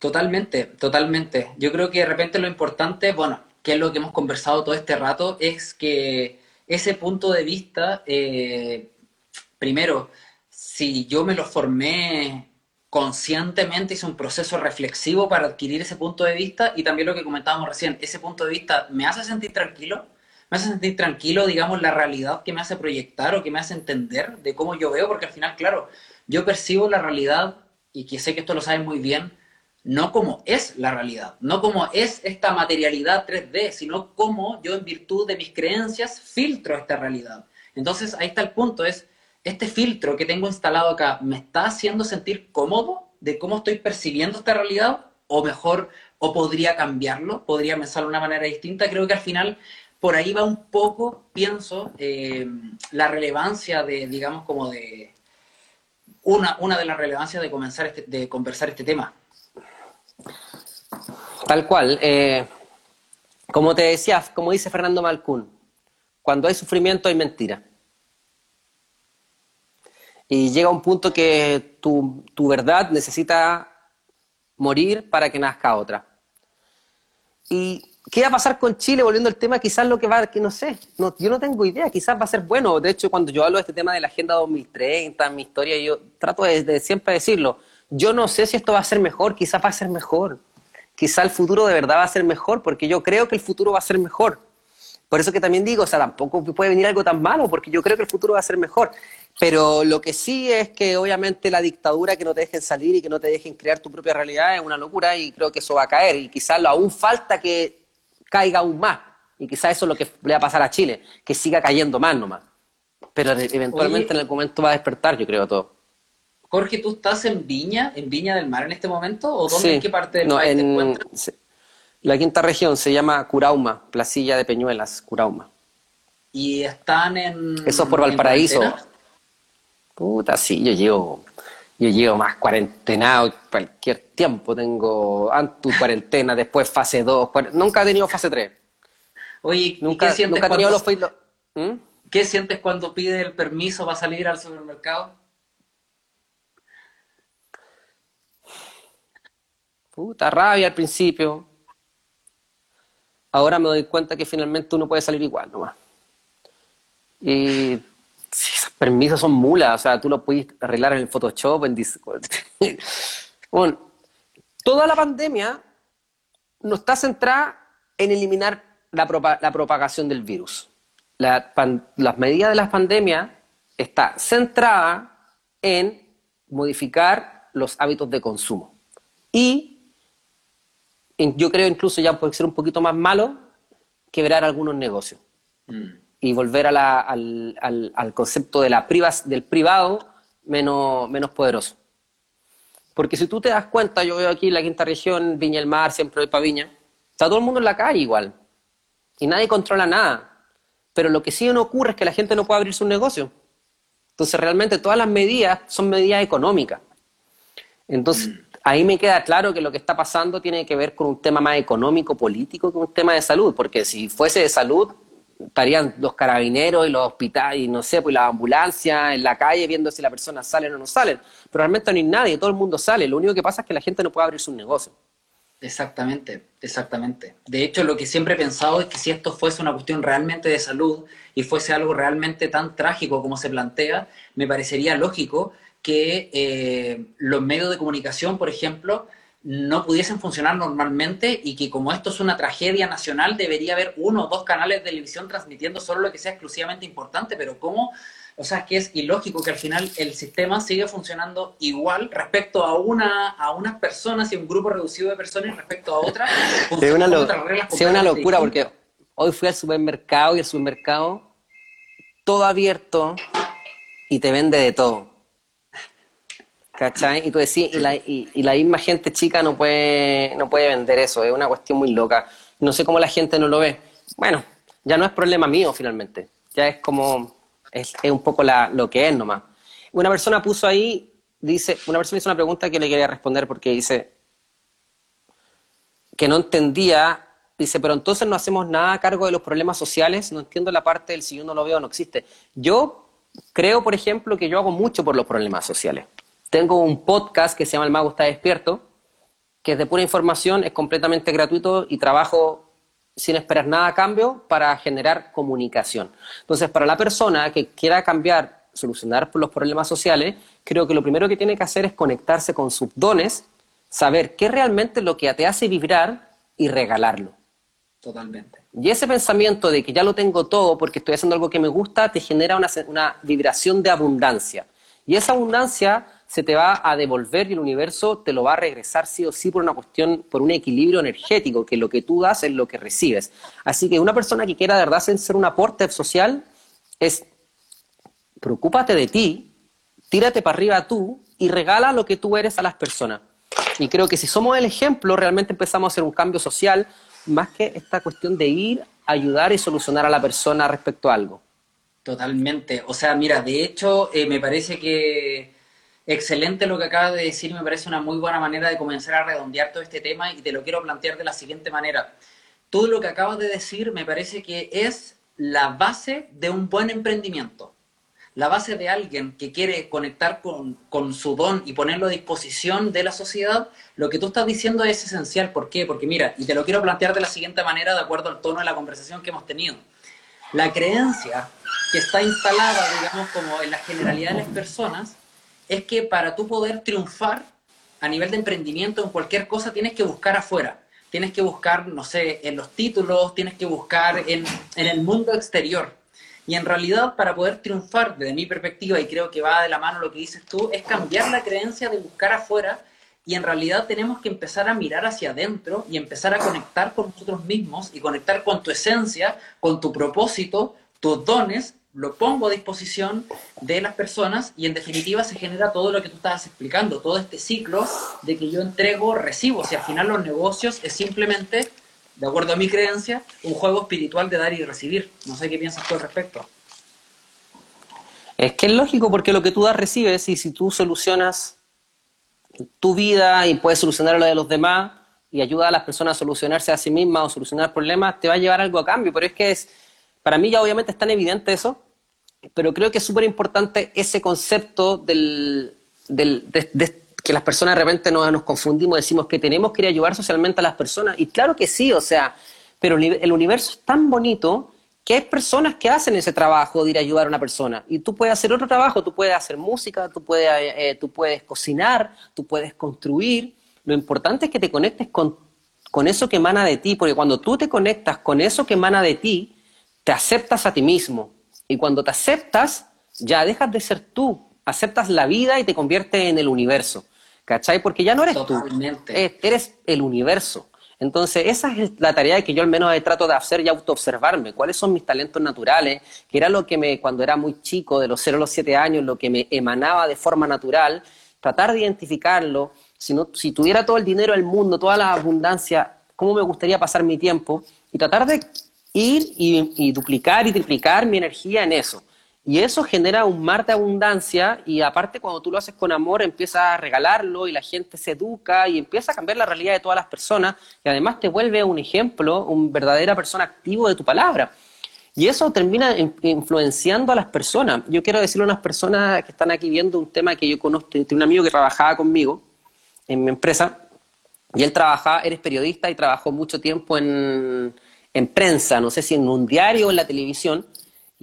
Totalmente, totalmente. Yo creo que de repente lo importante, bueno, que es lo que hemos conversado todo este rato, es que ese punto de vista, eh, primero, si yo me lo formé conscientemente, hice un proceso reflexivo para adquirir ese punto de vista y también lo que comentábamos recién, ese punto de vista me hace sentir tranquilo, me hace sentir tranquilo, digamos, la realidad que me hace proyectar o que me hace entender de cómo yo veo, porque al final, claro, yo percibo la realidad y que sé que esto lo saben muy bien, no como es la realidad, no como es esta materialidad 3D, sino como yo en virtud de mis creencias filtro esta realidad. Entonces ahí está el punto, es este filtro que tengo instalado acá, ¿me está haciendo sentir cómodo de cómo estoy percibiendo esta realidad? O mejor, o podría cambiarlo, podría pensarlo de una manera distinta. Creo que al final por ahí va un poco, pienso, eh, la relevancia de, digamos, como de, una, una de las relevancias de, comenzar este, de conversar este tema Tal cual. Eh, como te decía, como dice Fernando Malcún, cuando hay sufrimiento hay mentira. Y llega un punto que tu, verdad necesita morir para que nazca otra. ¿Y qué va a pasar con Chile? Volviendo al tema, quizás lo que va, que no sé, no, yo no tengo idea, quizás va a ser bueno. De hecho, cuando yo hablo de este tema de la Agenda 2030, mi historia, yo trato de siempre decirlo, yo no sé si esto va a ser mejor, quizás va a ser mejor quizá el futuro de verdad va a ser mejor, porque yo creo que el futuro va a ser mejor. Por eso que también digo, o sea, tampoco puede venir algo tan malo, porque yo creo que el futuro va a ser mejor. Pero lo que sí es que obviamente la dictadura que no te dejen salir y que no te dejen crear tu propia realidad es una locura y creo que eso va a caer. Y quizás aún falta que caiga aún más. Y quizás eso es lo que le va a pasar a Chile, que siga cayendo más nomás. Pero eventualmente en el momento va a despertar, yo creo, todo. Jorge, ¿tú estás en Viña, en Viña del Mar en este momento? ¿O dónde, en qué parte del país te encuentras? La quinta región se llama Curauma, Placilla de Peñuelas, Curauma. ¿Y están en. Eso por Valparaíso. Puta, sí, yo llevo, yo llevo más cuarentenado cualquier tiempo. Tengo antes cuarentena, después fase 2. Nunca he tenido fase 3. Oye, nunca, ¿qué sientes cuando, los... ¿Mm? ¿Qué sientes cuando pide el permiso para salir al supermercado? Puta rabia al principio. Ahora me doy cuenta que finalmente uno puede salir igual nomás. Y esos permisos son mulas, o sea, tú lo puedes arreglar en el Photoshop, en Discord. bueno, toda la pandemia no está centrada en eliminar la, propagación del virus. las medidas de la pandemia está centrada en modificar los hábitos de consumo. Y yo creo incluso ya puede ser un poquito más malo, quebrar algunos negocios. Mm. Y volver al, concepto de la del privado menos, menos poderoso. Porque si tú te das cuenta, yo veo aquí en la quinta región, Viña el Mar, siempre de Paviña, está todo el mundo en la calle igual. Y nadie controla nada. Pero lo que sí no ocurre es que la gente no puede abrir su negocio. Entonces, realmente todas las medidas son medidas económicas. Entonces, mm. Ahí me queda claro que lo que está pasando tiene que ver con un tema más económico, político, que un tema de salud. Porque si fuese de salud, estarían los carabineros y los hospitales, y no sé, pues la ambulancia en la calle viendo si la persona sale o no sale. Pero realmente no hay nadie, todo el mundo sale. Lo único que pasa es que la gente no puede abrir su negocio. Exactamente, exactamente. De hecho, lo que siempre he pensado es que si esto fuese una cuestión realmente de salud y fuese algo realmente tan trágico como se plantea, me parecería lógico que eh, los medios de comunicación, por ejemplo, no pudiesen funcionar normalmente y que como esto es una tragedia nacional, debería haber uno o dos canales de televisión transmitiendo solo lo que sea exclusivamente importante, pero ¿cómo o sea, que es ilógico que al final el sistema siga funcionando igual respecto a una a unas personas y un grupo reducido de personas respecto a otras. Es una, una locura porque hoy fui al supermercado y el supermercado todo abierto y te vende de todo. ¿Cachai? Y tú decís, y la, y, la misma gente chica no puede, no puede vender eso, es una cuestión muy loca. No sé cómo la gente no lo ve. Bueno, ya no es problema mío finalmente, ya es como es, un poco lo que es nomás. Una persona puso ahí, dice, una persona hizo una pregunta que le quería responder porque dice que no entendía, dice, pero entonces no hacemos nada a cargo de los problemas sociales, no entiendo la parte del si yo no lo veo no existe. Yo creo, por ejemplo, que yo hago mucho por los problemas sociales. Tengo un podcast que se llama El Mago está despierto, que es de pura información, es completamente gratuito y trabajo sin esperar nada a cambio para generar comunicación. Entonces, para la persona que quiera cambiar, solucionar los problemas sociales, creo que lo primero que tiene que hacer es conectarse con sus dones, saber qué realmente es lo que te hace vibrar y regalarlo. Totalmente. Y ese pensamiento de que ya lo tengo todo porque estoy haciendo algo que me gusta, te genera una, una vibración de abundancia. Y esa abundancia se te va a devolver y el universo te lo va a regresar sí o sí por una cuestión, por un equilibrio energético, que lo que tú das es lo que recibes. Así que una persona que quiera de verdad ser un aporte social es, preocúpate de ti, tírate para arriba tú y regala lo que tú eres a las personas. Y creo que si somos el ejemplo, realmente empezamos a hacer un cambio social, más que esta cuestión de ir, ayudar y solucionar a la persona respecto a algo. Totalmente. O sea, mira, de hecho, eh, me parece que Excelente lo que acabas de decir, me parece una muy buena manera de comenzar a redondear todo este tema y te lo quiero plantear de la siguiente manera. Todo lo que acabas de decir me parece que es la base de un buen emprendimiento. La base de alguien que quiere conectar con, con, su don y ponerlo a disposición de la sociedad, lo que tú estás diciendo es esencial. ¿Por qué? Porque mira, y te lo quiero plantear de la siguiente manera, de acuerdo al tono de la conversación que hemos tenido. La creencia que está instalada, digamos, como en la generalidad de las personas, es que para tú poder triunfar a nivel de emprendimiento en cualquier cosa tienes que buscar afuera. Tienes que buscar, no sé, en los títulos, tienes que buscar en, en el mundo exterior. Y en realidad, para poder triunfar, desde mi perspectiva, y creo que va de la mano lo que dices tú, es cambiar la creencia de buscar afuera y en realidad tenemos que empezar a mirar hacia adentro y empezar a conectar con nosotros mismos y conectar con tu esencia, con tu propósito, tus dones lo pongo a disposición de las personas y en definitiva se genera todo lo que tú estabas explicando, todo este ciclo de que yo entrego, recibo. Si al final los negocios es simplemente, de acuerdo a mi creencia, un juego espiritual de dar y recibir. No sé qué piensas tú al respecto. Es que es lógico porque lo que tú das recibes y si tú solucionas tu vida y puedes solucionar lo de los demás y ayuda a las personas a solucionarse a sí mismas o solucionar problemas, te va a llevar algo a cambio. Pero es que es para mí ya obviamente es tan evidente eso, pero creo que es súper importante ese concepto del, de, que las personas de repente nos, nos confundimos, decimos que tenemos que ir a ayudar socialmente a las personas. Y claro que sí, o sea, pero el universo es tan bonito que hay personas que hacen ese trabajo de ir a ayudar a una persona. Y tú puedes hacer otro trabajo, tú puedes hacer música, tú puedes, eh, tú puedes cocinar, tú puedes construir, lo importante es que te conectes con, con eso que emana de ti, porque cuando tú te conectas con eso que emana de ti, te aceptas a ti mismo. Y cuando te aceptas, ya dejas de ser tú, aceptas la vida y te conviertes en el universo. ¿Cachai? Porque ya no eres tú, eres el universo. Entonces, esa es la tarea que yo al menos trato de hacer y autoobservarme. ¿Cuáles son mis talentos naturales? Que era lo que me, cuando era muy chico, de los 0 a los 7 años, lo que me emanaba de forma natural. Tratar de identificarlo. Si, no, si tuviera todo el dinero del mundo, toda la abundancia, ¿cómo me gustaría pasar mi tiempo? Y tratar de ir y duplicar y triplicar mi energía en eso. Y eso genera un mar de abundancia y aparte cuando tú lo haces con amor empiezas a regalarlo y la gente se educa y empieza a cambiar la realidad de todas las personas y además te vuelve un ejemplo, un verdadera persona activo de tu palabra. Y eso termina influenciando a las personas. Yo quiero decirle a unas personas que están aquí viendo un tema que yo conozco, tengo un amigo que trabajaba conmigo en mi empresa y él trabajaba, eres periodista y trabajó mucho tiempo en, en prensa, no sé si en un diario o en la televisión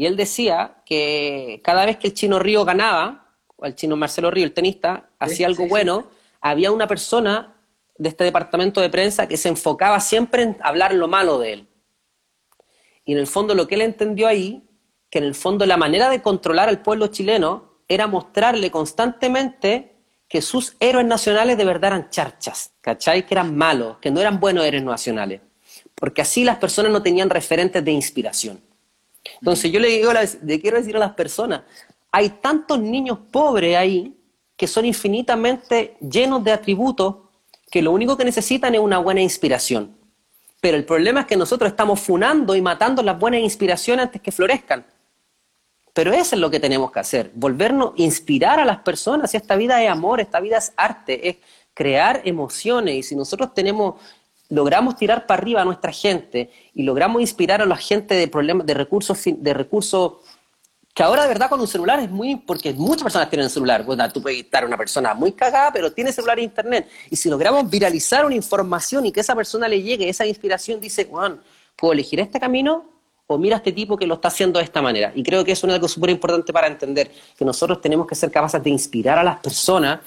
y él decía que cada vez que el chino Río ganaba, o el chino Marcelo Río, el tenista, hacía algo bueno, había una persona de este departamento de prensa que se enfocaba siempre en hablar lo malo de él. Y en el fondo lo que él entendió ahí, que en el fondo la manera de controlar al pueblo chileno era mostrarle constantemente que sus héroes nacionales de verdad eran charchas, ¿cachai? Que eran malos, que no eran buenos héroes nacionales. Porque así las personas no tenían referentes de inspiración. Entonces yo le, digo, le quiero decir a las personas, hay tantos niños pobres ahí que son infinitamente llenos de atributos que lo único que necesitan es una buena inspiración. Pero el problema es que nosotros estamos funando y matando las buenas inspiraciones antes que florezcan. Pero eso es lo que tenemos que hacer, volvernos, inspirar a las personas. Esta vida es amor, esta vida es arte, es crear emociones. Y si nosotros tenemos logramos tirar para arriba a nuestra gente y logramos inspirar a la gente de problemas de recursos de recursos que ahora de verdad con un celular es muy porque muchas personas tienen celular. Bueno, tú puedes estar una persona muy cagada pero tiene celular e internet. Y si logramos viralizar una información y que esa persona le llegue esa inspiración dice Juan puedo elegir este camino o mira a este tipo que lo está haciendo de esta manera y creo que eso es algo súper importante para entender que nosotros tenemos que ser capaces de inspirar a las personas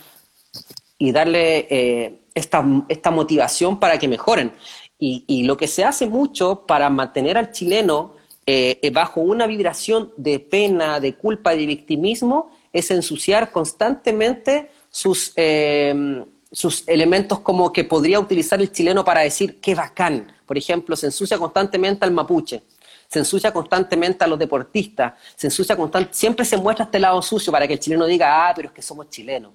y darle eh, esta, esta, motivación para que mejoren. Y, lo que se hace mucho para mantener al chileno eh, bajo una vibración de pena, de culpa y de victimismo es ensuciar constantemente sus, eh, sus elementos como que podría utilizar el chileno para decir qué bacán. Por ejemplo, se ensucia constantemente al mapuche, se ensucia constantemente a los deportistas, se ensucia constantemente, siempre se muestra este lado sucio para que el chileno diga, ah, pero es que somos chilenos.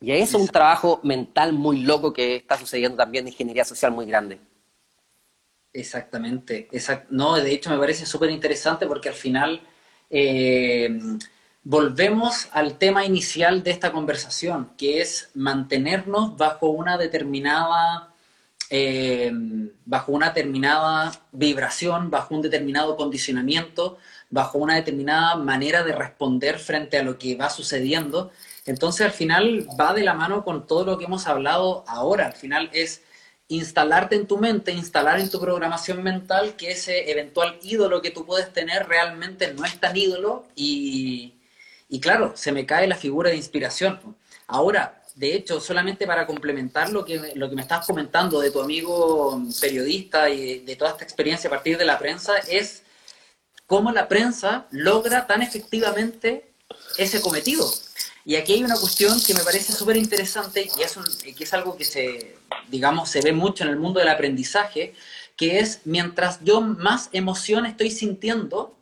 Y eso es un trabajo mental muy loco que está sucediendo también de ingeniería social muy grande. Exactamente. no, de hecho me parece súper interesante porque al final eh, volvemos al tema inicial de esta conversación, que es mantenernos bajo una determinada, eh, bajo una determinada vibración, bajo un determinado condicionamiento, bajo una determinada manera de responder frente a lo que va sucediendo entonces al final va de la mano con todo lo que hemos hablado ahora. Al final es instalarte en tu mente, instalar en tu programación mental que ese eventual ídolo que tú puedes tener realmente no es tan ídolo y, claro, se me cae la figura de inspiración. Ahora, de hecho, solamente para complementar lo que, lo que me estás comentando de tu amigo periodista y de toda esta experiencia a partir de la prensa, es cómo la prensa logra tan efectivamente ese cometido. Y aquí hay una cuestión que me parece súper interesante y es, que es algo que se, digamos, se ve mucho en el mundo del aprendizaje, que es mientras yo más emoción estoy sintiendo,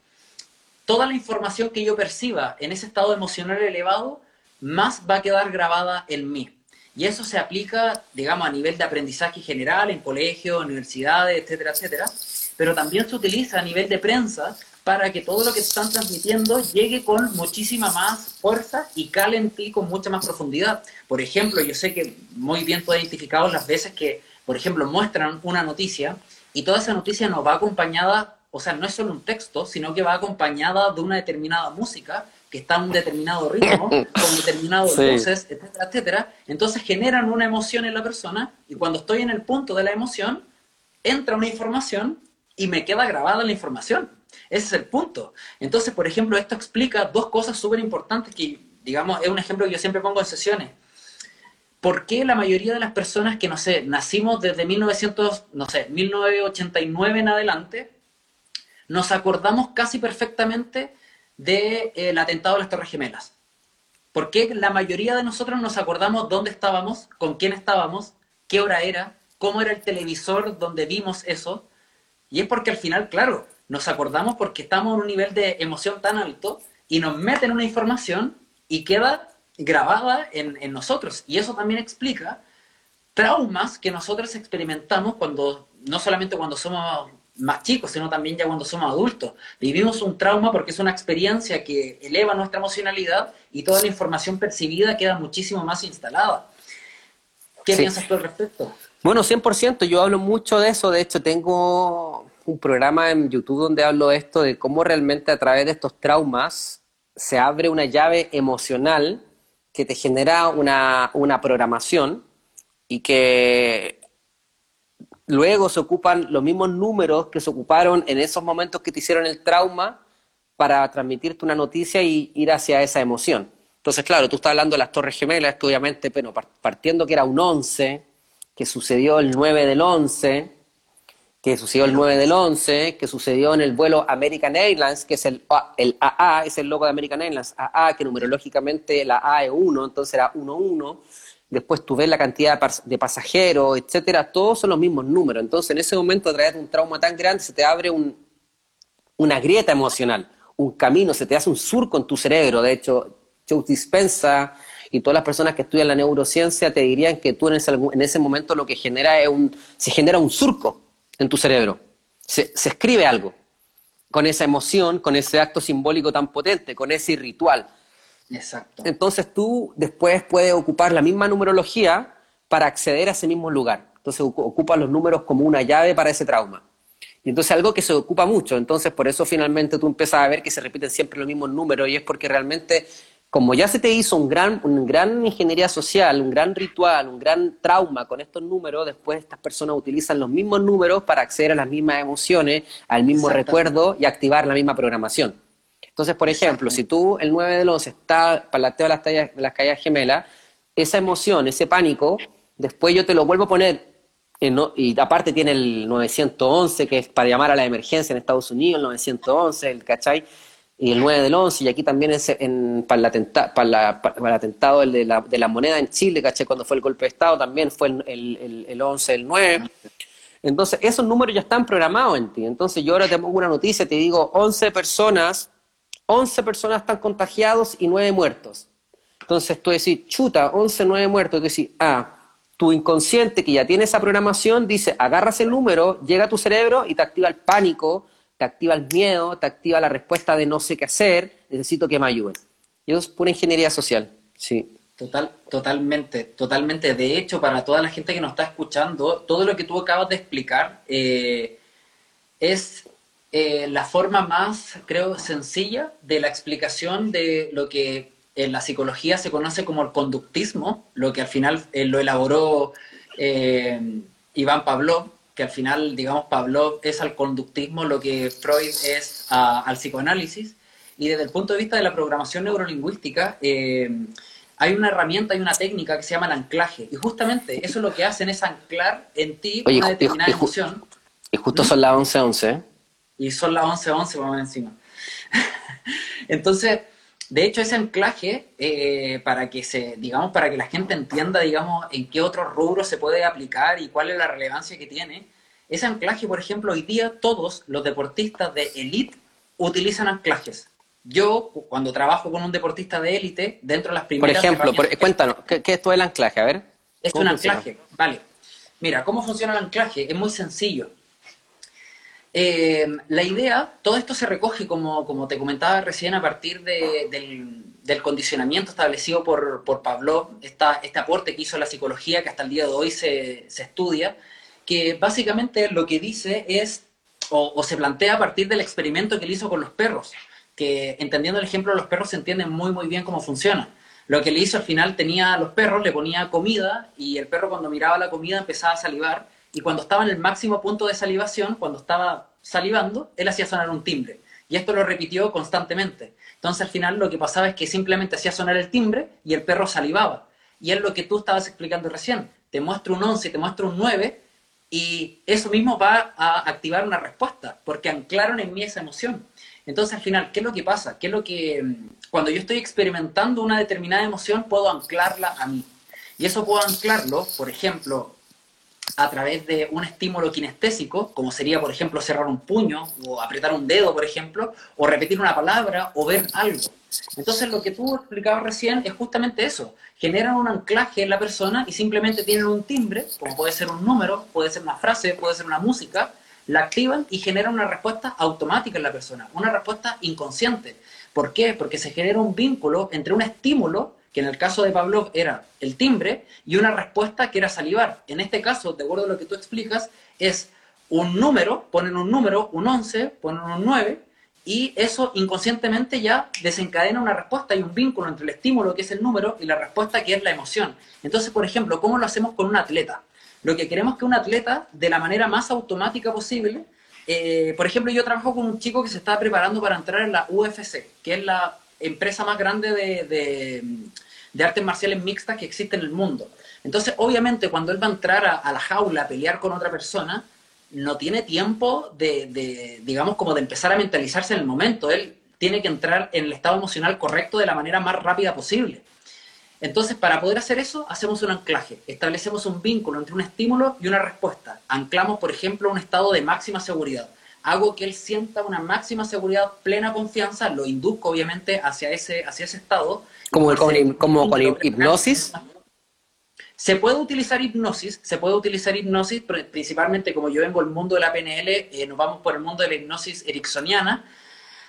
toda la información que yo perciba en ese estado emocional elevado, más va a quedar grabada en mí. Y eso se aplica, digamos, a nivel de aprendizaje general, en colegios, universidades, etcétera, etcétera. Pero también se utiliza a nivel de prensa para que todo lo que están transmitiendo llegue con muchísima más fuerza y cale en ti con mucha más profundidad. Por ejemplo, yo sé que muy bien tú has identificado las veces que, por ejemplo, muestran una noticia y toda esa noticia nos va acompañada, o sea, no es solo un texto, sino que va acompañada de una determinada música que está en un determinado ritmo, con determinados luces, etcétera, etcétera. Entonces generan una emoción en la persona y cuando estoy en el punto de la emoción, entra una información y me queda grabada la información. Ese es el punto. Entonces, por ejemplo, esto explica dos cosas súper importantes que, digamos, es un ejemplo que yo siempre pongo en sesiones. ¿por qué la mayoría de las personas que, no sé, nacimos desde 1900, no sé, 1989 en adelante, nos acordamos casi perfectamente del de, atentado de las Torres Gemelas? ¿Por qué la mayoría de nosotros nos acordamos dónde estábamos, con quién estábamos, qué hora era, cómo era el televisor donde vimos eso? Y es porque al final, claro, nos acordamos porque estamos en un nivel de emoción tan alto y nos meten una información y queda grabada en, en nosotros. Y eso también explica traumas que nosotros experimentamos cuando, no solamente cuando somos más chicos, sino también ya cuando somos adultos. Vivimos un trauma porque es una experiencia que eleva nuestra emocionalidad y toda la información percibida queda muchísimo más instalada. ¿Qué piensas tú al respecto? Bueno, 100%, yo hablo mucho de eso, de hecho tengo un programa en YouTube donde hablo esto de cómo realmente a través de estos traumas se abre una llave emocional que te genera una, una programación y que luego se ocupan los mismos números que se ocuparon en esos momentos que te hicieron el trauma para transmitirte una noticia y ir hacia esa emoción. Entonces, claro, tú estás hablando de las Torres Gemelas, que obviamente, bueno, partiendo que era un 11, que sucedió el 9 del 11, que sucedió el 9 del 11, que sucedió en el vuelo American Airlines, que es el, el AA, es el logo de American Airlines, AA, que numerológicamente la A es 1, entonces era 1-1. Después tú ves la cantidad de pasajeros, etcétera, todos son los mismos números. Entonces, en ese momento, a través de un trauma tan grande, se te abre un, una grieta emocional, un camino, se te hace un surco en tu cerebro. De hecho, Joe Dispensa y todas las personas que estudian la neurociencia te dirían que tú en ese, en ese momento lo que genera es un, se genera un surco en tu cerebro. Se, escribe algo con esa emoción, con ese acto simbólico tan potente, con ese ritual. Exacto. Entonces tú después puedes ocupar la misma numerología para acceder a ese mismo lugar. Entonces ocupas los números como una llave para ese trauma. Y entonces algo que se ocupa mucho. Entonces por eso finalmente tú empiezas a ver que se repiten siempre los mismos números y es porque realmente como ya se te hizo un gran, un gran ingeniería social, un gran ritual, un gran trauma con estos números, después estas personas utilizan los mismos números para acceder a las mismas emociones, al mismo recuerdo y activar la misma programación. Entonces, por ejemplo, si tú el 9 del 11 está palateo las, tallas, de las calles gemelas, esa emoción, ese pánico, después yo te lo vuelvo a poner, y aparte tiene el 911, que es para llamar a la emergencia en Estados Unidos, el 911, el, ¿cachai? Y el 9 del 11, y aquí también es en, para, el para, el atentado de la, de la, moneda en Chile, caché, cuando fue el golpe de Estado, también fue el, el, el, 11, el 9. Entonces, esos números ya están programados en ti. Entonces, yo ahora te pongo una noticia, te digo, 11 personas, 11 personas están contagiados y 9 muertos. Entonces, tú decís, chuta, 11, 9 muertos. Tú decís, ah, tu inconsciente que ya tiene esa programación dice, agarras el número, llega a tu cerebro y te activa el pánico, te activa el miedo, te activa la respuesta de no sé qué hacer, necesito que me ayuden. Y eso es pura ingeniería social, sí. Total, totalmente, totalmente. De hecho, para toda la gente que nos está escuchando, todo lo que tú acabas de explicar eh, es eh, la forma más, creo, sencilla de la explicación de lo que en la psicología se conoce como el conductismo, lo que al final eh, lo elaboró Iván Pavlov, que al final, digamos, Pavlov es al conductismo lo que Freud es al psicoanálisis. Y desde el punto de vista de la programación neurolingüística, eh, hay una herramienta, hay una técnica que se llama el anclaje. Y justamente eso es lo que hacen es anclar en ti una determinada emoción. Y justo son las 11.11. Y son las 11.11, vamos encima. Entonces, de hecho, ese anclaje, eh, para que se, digamos, para que la gente entienda, digamos, en qué otros rubros se puede aplicar y cuál es la relevancia que tiene, ese anclaje, por ejemplo, hoy día todos los deportistas de élite utilizan anclajes. Yo, cuando trabajo con un deportista de élite, dentro de las primeras... Por ejemplo, cuéntanos, ¿qué, es todo el anclaje? A ver. Es un anclaje, vale. Mira, ¿cómo funciona el anclaje? Es muy sencillo. Eh, la idea, todo esto se recoge, como, como te comentaba recién, a partir del, condicionamiento establecido por, por Pavlov, este aporte que hizo la psicología que hasta el día de hoy se, estudia, que básicamente lo que dice es, o, se plantea a partir del experimento que él hizo con los perros, que entendiendo el ejemplo los perros se entiende muy muy bien cómo funciona. Lo que le hizo al final tenía a los perros, le ponía comida y el perro cuando miraba la comida empezaba a salivar y cuando estaba en el máximo punto de salivación, cuando estaba salivando, él hacía sonar un timbre. Y esto lo repitió constantemente. Entonces al final lo que pasaba es que simplemente hacía sonar el timbre y el perro salivaba. y es lo que tú estabas explicando recién. Te muestro un 11, te muestro un 9 y eso mismo va a activar una respuesta porque anclaron en mí esa emoción. Entonces al final, ¿qué es lo que pasa? ¿Qué es lo que mm, cuando yo estoy experimentando una determinada emoción puedo anclarla a mí? Y eso puedo anclarlo, por ejemplo, a través de un estímulo kinestésico, como sería, por ejemplo, cerrar un puño o apretar un dedo, por ejemplo, o repetir una palabra o ver algo. Entonces, lo que tú explicabas recién es justamente eso. Generan un anclaje en la persona y simplemente tienen un timbre, como puede ser un número, puede ser una frase, puede ser una música, la activan y generan una respuesta automática en la persona, una respuesta inconsciente. ¿Por qué? Porque se genera un vínculo entre un estímulo que en el caso de Pavlov era el timbre, y una respuesta que era salivar. En este caso, de acuerdo a lo que tú explicas, es un número, ponen un número, un 11, ponen un 9, y eso inconscientemente ya desencadena una respuesta. Hay un vínculo entre el estímulo, que es el número, y la respuesta, que es la emoción. Entonces, por ejemplo, ¿cómo lo hacemos con un atleta? Lo que queremos que un atleta, de la manera más automática posible, eh, por ejemplo, yo trabajo con un chico que se está preparando para entrar en la UFC, que es la empresa más grande de, de artes marciales mixtas que existe en el mundo. Entonces, obviamente, cuando él va a entrar a, la jaula a pelear con otra persona, no tiene tiempo de, digamos, como de empezar a mentalizarse en el momento. Él tiene que entrar en el estado emocional correcto de la manera más rápida posible. Entonces, para poder hacer eso, hacemos un anclaje, establecemos un vínculo entre un estímulo y una respuesta. Anclamos, por ejemplo, un estado de máxima seguridad. Hago que él sienta una máxima seguridad, plena confianza, lo induzco obviamente hacia ese, hacia ese estado como, como con hipnosis. Se puede utilizar hipnosis, se puede utilizar hipnosis, principalmente como yo vengo del mundo de la PNL, eh, nos vamos por el mundo de la hipnosis ericksoniana,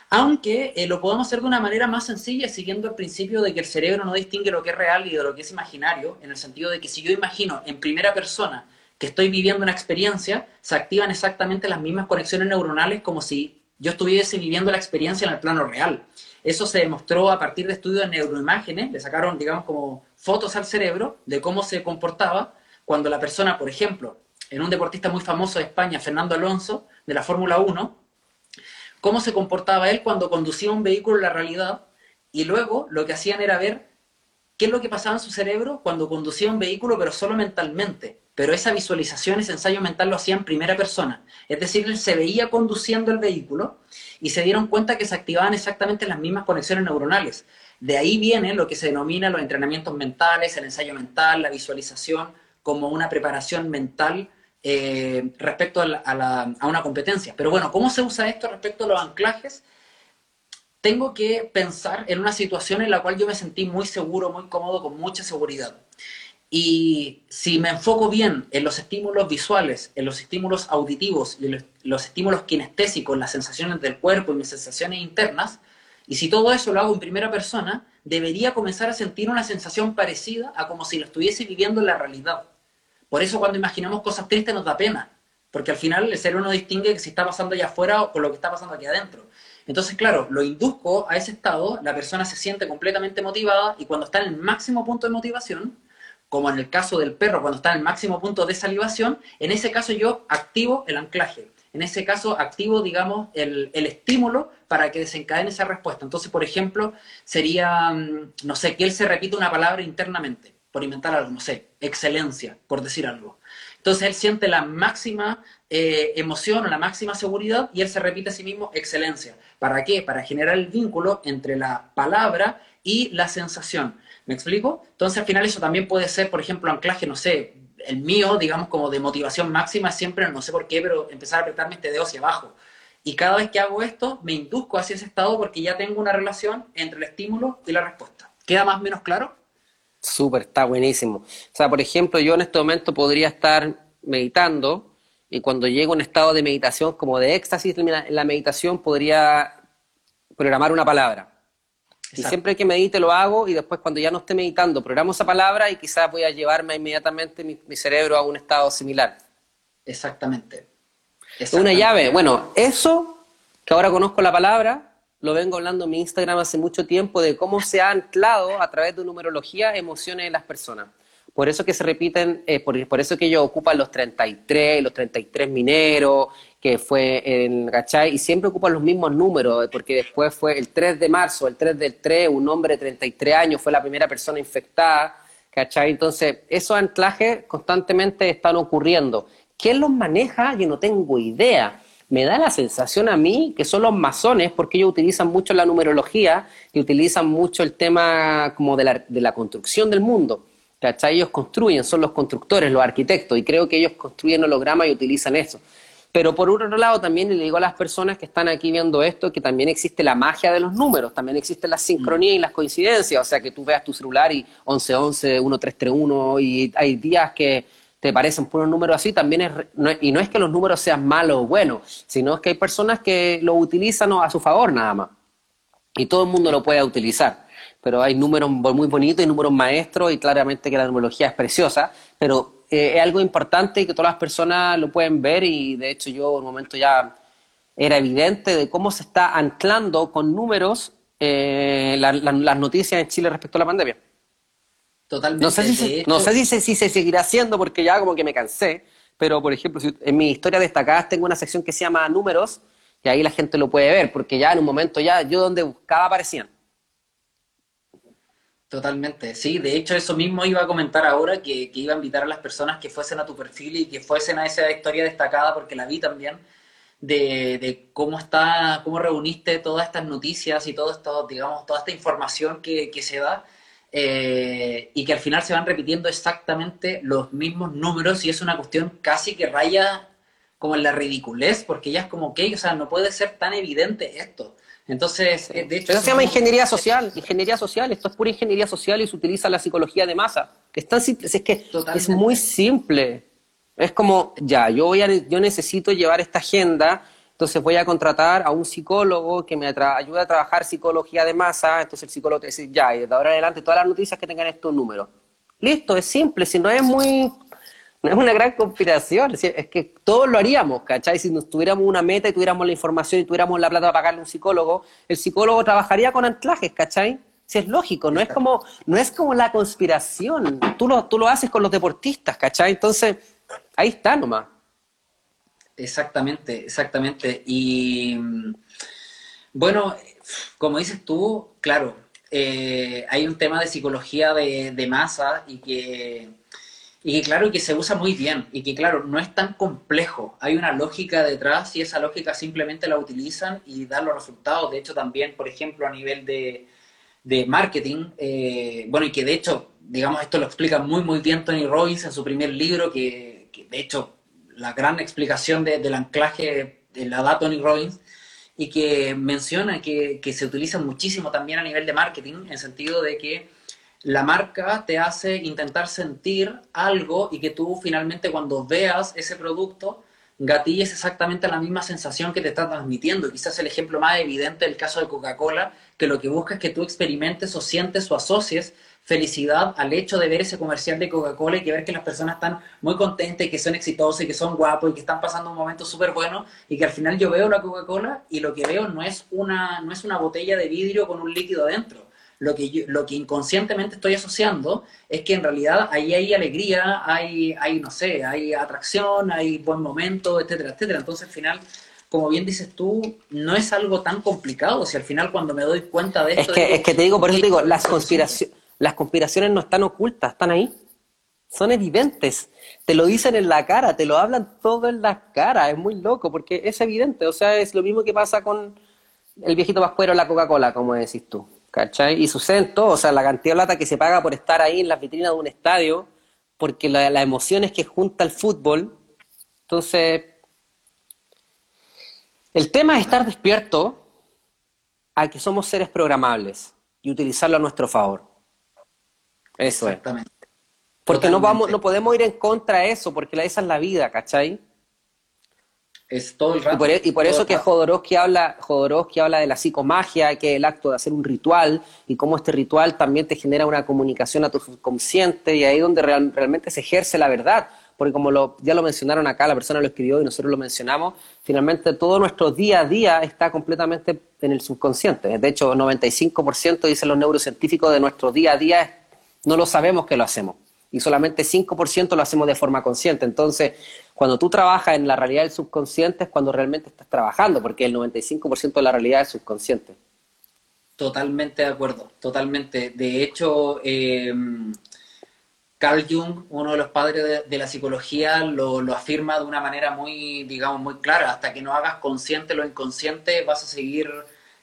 aunque eh, lo podemos hacer de una manera más sencilla, siguiendo el principio de que el cerebro no distingue lo que es real y de lo que es imaginario, en el sentido de que si yo imagino en primera persona que estoy viviendo una experiencia, se activan exactamente las mismas conexiones neuronales como si yo estuviese viviendo la experiencia en el plano real. Eso se demostró a partir de estudios de neuroimágenes, le sacaron, digamos, como fotos al cerebro de cómo se comportaba cuando la persona, por ejemplo, en un deportista muy famoso de España, Fernando Alonso, de la Fórmula 1, cómo se comportaba él cuando conducía un vehículo en la realidad y luego lo que hacían era ver qué es lo que pasaba en su cerebro cuando conducía un vehículo, pero solo mentalmente. Pero esa visualización, ese ensayo mental lo hacía en primera persona. Es decir, él se veía conduciendo el vehículo y se dieron cuenta que se activaban exactamente las mismas conexiones neuronales. De ahí viene lo que se denomina los entrenamientos mentales, el ensayo mental, la visualización, como una preparación mental eh, respecto a, a una competencia. Pero bueno, ¿cómo se usa esto respecto a los anclajes? Tengo que pensar en una situación en la cual yo me sentí muy seguro, muy cómodo, con mucha seguridad. Y si me enfoco bien en los estímulos visuales, en los estímulos auditivos y los, estímulos kinestésicos, las sensaciones del cuerpo y mis sensaciones internas, y si todo eso lo hago en primera persona, debería comenzar a sentir una sensación parecida a como si lo estuviese viviendo en la realidad. Por eso cuando imaginamos cosas tristes nos da pena, porque al final el cerebro no distingue que si está pasando allá afuera o lo que está pasando aquí adentro. Entonces, claro, lo induzco a ese estado, la persona se siente completamente motivada y cuando está en el máximo punto de motivación, como en el caso del perro cuando está en el máximo punto de salivación, en ese caso yo activo el anclaje. En ese caso activo, digamos, el, estímulo para que desencadene esa respuesta. Entonces, por ejemplo, sería, mm, no sé, que él se repite una palabra internamente, por inventar algo, no sé, excelencia, por decir algo. Entonces él siente la máxima eh, emoción o la máxima seguridad y él se repite a sí mismo excelencia. ¿Para qué? Para generar el vínculo entre la palabra y la sensación. ¿Me explico? Entonces al final eso también puede ser, por ejemplo, anclaje, no sé, el mío, digamos, como de motivación máxima, siempre, no sé por qué, pero empezar a apretarme este dedo hacia abajo. Y cada vez que hago esto, me induzco hacia ese estado porque ya tengo una relación entre el estímulo y la respuesta. ¿Queda más o menos claro? Súper, está buenísimo. O sea, por ejemplo, yo en este momento podría estar meditando y cuando llego a un estado de meditación como de éxtasis en la meditación podría programar una palabra y siempre que medite lo hago y después cuando ya no esté meditando programo esa palabra y quizás voy a llevarme inmediatamente mi, cerebro a un estado similar. Exactamente. Una llave. Bueno, eso que ahora conozco la palabra, lo vengo hablando en mi Instagram hace mucho tiempo de cómo se ha anclado a través de numerología emociones en las personas. Por eso que se repiten, eh, por, por, eso que ellos ocupan los 33, los 33 mineros, que fue en ¿cachai? Y siempre ocupan los mismos números, porque después fue el 3 de marzo, el 3 del 3, un hombre de 33 años fue la primera persona infectada, ¿cachai? Entonces, esos anclajes constantemente están ocurriendo. ¿Quién los maneja? Yo no tengo idea. Me da la sensación a mí que son los masones, porque ellos utilizan mucho la numerología y utilizan mucho el tema como de la, de la construcción del mundo. ¿Cachai? Ellos construyen, son los constructores, los arquitectos, y creo que ellos construyen hologramas y utilizan eso. Pero por otro lado, también le digo a las personas que están aquí viendo esto que también existe la magia de los números, también existe la sincronía y las coincidencias, o sea, que tú veas tu celular y 1111, 1331 y hay días que te parecen puros números así, también es, y no es que los números sean malos o buenos, sino que hay personas que lo utilizan a su favor nada más. Y todo el mundo lo puede utilizar. Pero hay números muy bonitos y números maestros y claramente que la numerología es preciosa, pero es algo importante y que todas las personas lo pueden ver y de hecho yo en un momento ya era evidente de cómo se está anclando con números eh, las noticias en Chile respecto a la pandemia. Totalmente. No sé, si, se, no sé si, si, se seguirá haciendo porque ya como que me cansé, pero por ejemplo, en mi historia destacadas tengo una sección que se llama números y ahí la gente lo puede ver porque ya en un momento ya yo donde buscaba aparecían. Totalmente, sí, de hecho eso mismo iba a comentar ahora, que, iba a invitar a las personas que fuesen a tu perfil y que fuesen a esa historia destacada, porque la vi también, de, cómo está, cómo reuniste todas estas noticias y todo esto, digamos, toda esta información que, se da, eh, y que al final se van repitiendo exactamente los mismos números y es una cuestión casi que raya como en la ridiculez, porque ya es como que, o sea, no puede ser tan evidente esto. Entonces, eh, de hecho... Eso se llama ingeniería social, ingeniería social, esto es pura ingeniería social y se utiliza la psicología de masa. Es, tan simple, es que es muy simple. Es como, ya, yo, voy a, yo necesito llevar esta agenda, entonces voy a contratar a un psicólogo que me ayude a trabajar psicología de masa, entonces el psicólogo te dice, ya, y de ahora en adelante todas las noticias que tengan estos números. Listo, es simple, si no es muy no es una gran conspiración, es que todos lo haríamos, ¿cachai? Si nos tuviéramos una meta y tuviéramos la información y tuviéramos la plata para pagarle a un psicólogo, el psicólogo trabajaría con anclajes, ¿cachai? Si es lógico, no es como, no es como la conspiración, tú lo, tú lo haces con los deportistas, ¿cachai? Entonces, ahí está nomás. Exactamente, exactamente. Y bueno, como dices tú, claro, eh, hay un tema de psicología de, de masa y que y que claro, que se usa muy bien y que claro, no es tan complejo. Hay una lógica detrás y esa lógica simplemente la utilizan y dan los resultados. De hecho, también, por ejemplo, a nivel de, de marketing, eh, bueno, y que de hecho, digamos, esto lo explica muy, muy bien Tony Robbins en su primer libro, que, de hecho, la gran explicación del anclaje la da Tony Robbins, y que menciona que, que se utiliza muchísimo también a nivel de marketing, en sentido de que la marca te hace intentar sentir algo y que tú finalmente cuando veas ese producto gatilles exactamente la misma sensación que te está transmitiendo. Quizás el ejemplo más evidente del caso de Coca-Cola, que lo que busca es que tú experimentes o sientes o asocies felicidad al hecho de ver ese comercial de Coca-Cola y que ver que las personas están muy contentas y que son exitosas y que son guapos y que están pasando un momento súper bueno y que al final yo veo la Coca-Cola y lo que veo no es, una, no es una botella de vidrio con un líquido adentro lo que, lo que inconscientemente estoy asociando es que en realidad ahí hay alegría, hay, hay, no sé, hay atracción, hay buen momento, etcétera, etcétera. Entonces al final, como bien dices tú, no es algo tan complicado. Si al final cuando me doy cuenta de esto... Es que, es que te digo, por eso te digo, las, conspiraciones las conspiraciones no están ocultas, están ahí. Son evidentes. Te lo dicen en la cara, te lo hablan todo en la cara. Es muy loco porque es evidente. O sea, es lo mismo que pasa con el viejito pascuero la Coca-Cola, como decís tú. ¿Cachai? Y sucede en todo, o sea, la cantidad de plata que se paga por estar ahí en las vitrinas de un estadio, porque la, la emoción es que junta el fútbol. Entonces, el tema es estar despierto a que somos seres programables y utilizarlo a nuestro favor. Eso Exactamente. es. Porque no, vamos, no podemos ir en contra de eso, porque esa es la vida, ¿cachai? Es todo el rato. Y por, e, eso que Jodorowsky habla, Jodorowsky habla de la psicomagia, que es el acto de hacer un ritual, y cómo este ritual también te genera una comunicación a tu subconsciente, y ahí es donde realmente se ejerce la verdad. Porque como lo, ya lo mencionaron acá, la persona lo escribió y nosotros lo mencionamos, finalmente todo nuestro día a día está completamente en el subconsciente. De hecho, 95% dicen los neurocientíficos de nuestro día a día no lo sabemos que lo hacemos y solamente 5% lo hacemos de forma consciente. Entonces, cuando tú trabajas en la realidad del subconsciente es cuando realmente estás trabajando, porque el 95% de la realidad es subconsciente. Totalmente de acuerdo, totalmente. De hecho, em, Carl Jung, uno de los padres de, la psicología, lo, afirma de una manera muy, digamos, muy clara. Hasta que no hagas consciente lo inconsciente, vas a seguir,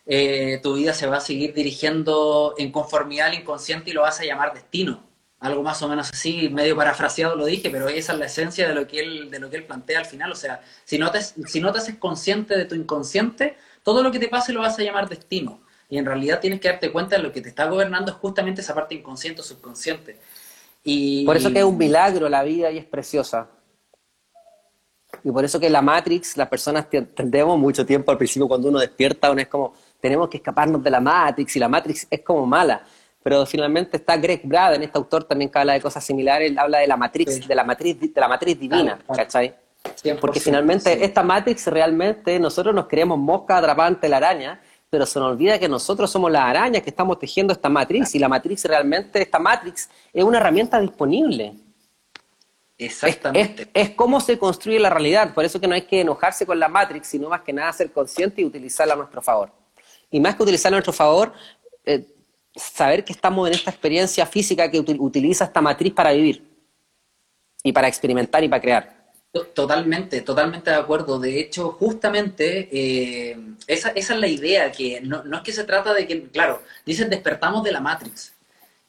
eh, tu vida se va a seguir dirigiendo en conformidad al inconsciente y lo vas a llamar destino. Algo más o menos así, medio parafraseado lo dije, pero esa es la esencia de lo que él, de lo que él plantea al final. O sea, si no, te, si no te haces consciente de tu inconsciente, todo lo que te pase lo vas a llamar destino. Y en realidad tienes que darte cuenta de lo que te está gobernando es justamente esa parte inconsciente o subconsciente. Por eso que es un milagro la vida y es preciosa. Y por eso que la Matrix, las personas tendemos mucho tiempo al principio cuando uno despierta, uno es como, tenemos que escaparnos de la Matrix y la Matrix es como mala. Pero finalmente está Greg Braden, este autor también que habla de cosas similares, él habla de la Matrix, de la Matrix, de la Matrix divina, ¿cachai? Porque finalmente esta Matrix realmente nosotros nos creemos mosca atrapante la araña pero se nos olvida que nosotros somos las arañas que estamos tejiendo esta matriz y la matriz realmente, esta matrix es una herramienta disponible. Exactamente. Es, cómo se construye la realidad, por eso que no hay que enojarse con la matrix, sino más que nada ser consciente y utilizarla a nuestro favor. Y más que utilizarla a nuestro favor, eh, saber que estamos en esta experiencia física que utiliza esta matriz para vivir y para experimentar y para crear. Totalmente, totalmente de acuerdo. De hecho, justamente eh, esa, esa, es la idea, que no, no, es que se trata de que, claro, dicen despertamos de la Matrix,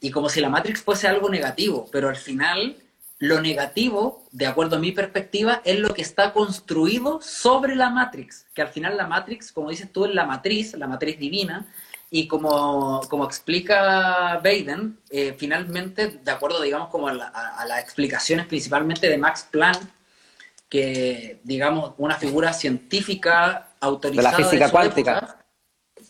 y como si la Matrix fuese algo negativo, pero al final lo negativo, de acuerdo a mi perspectiva, es lo que está construido sobre la Matrix, que al final la Matrix, como dices tú, es la matriz, la matriz divina, y como, como explica Baden, eh, finalmente, de acuerdo, digamos, como a, a las explicaciones principalmente de Max Planck, que, digamos, una figura científica autorizada de la física cuántica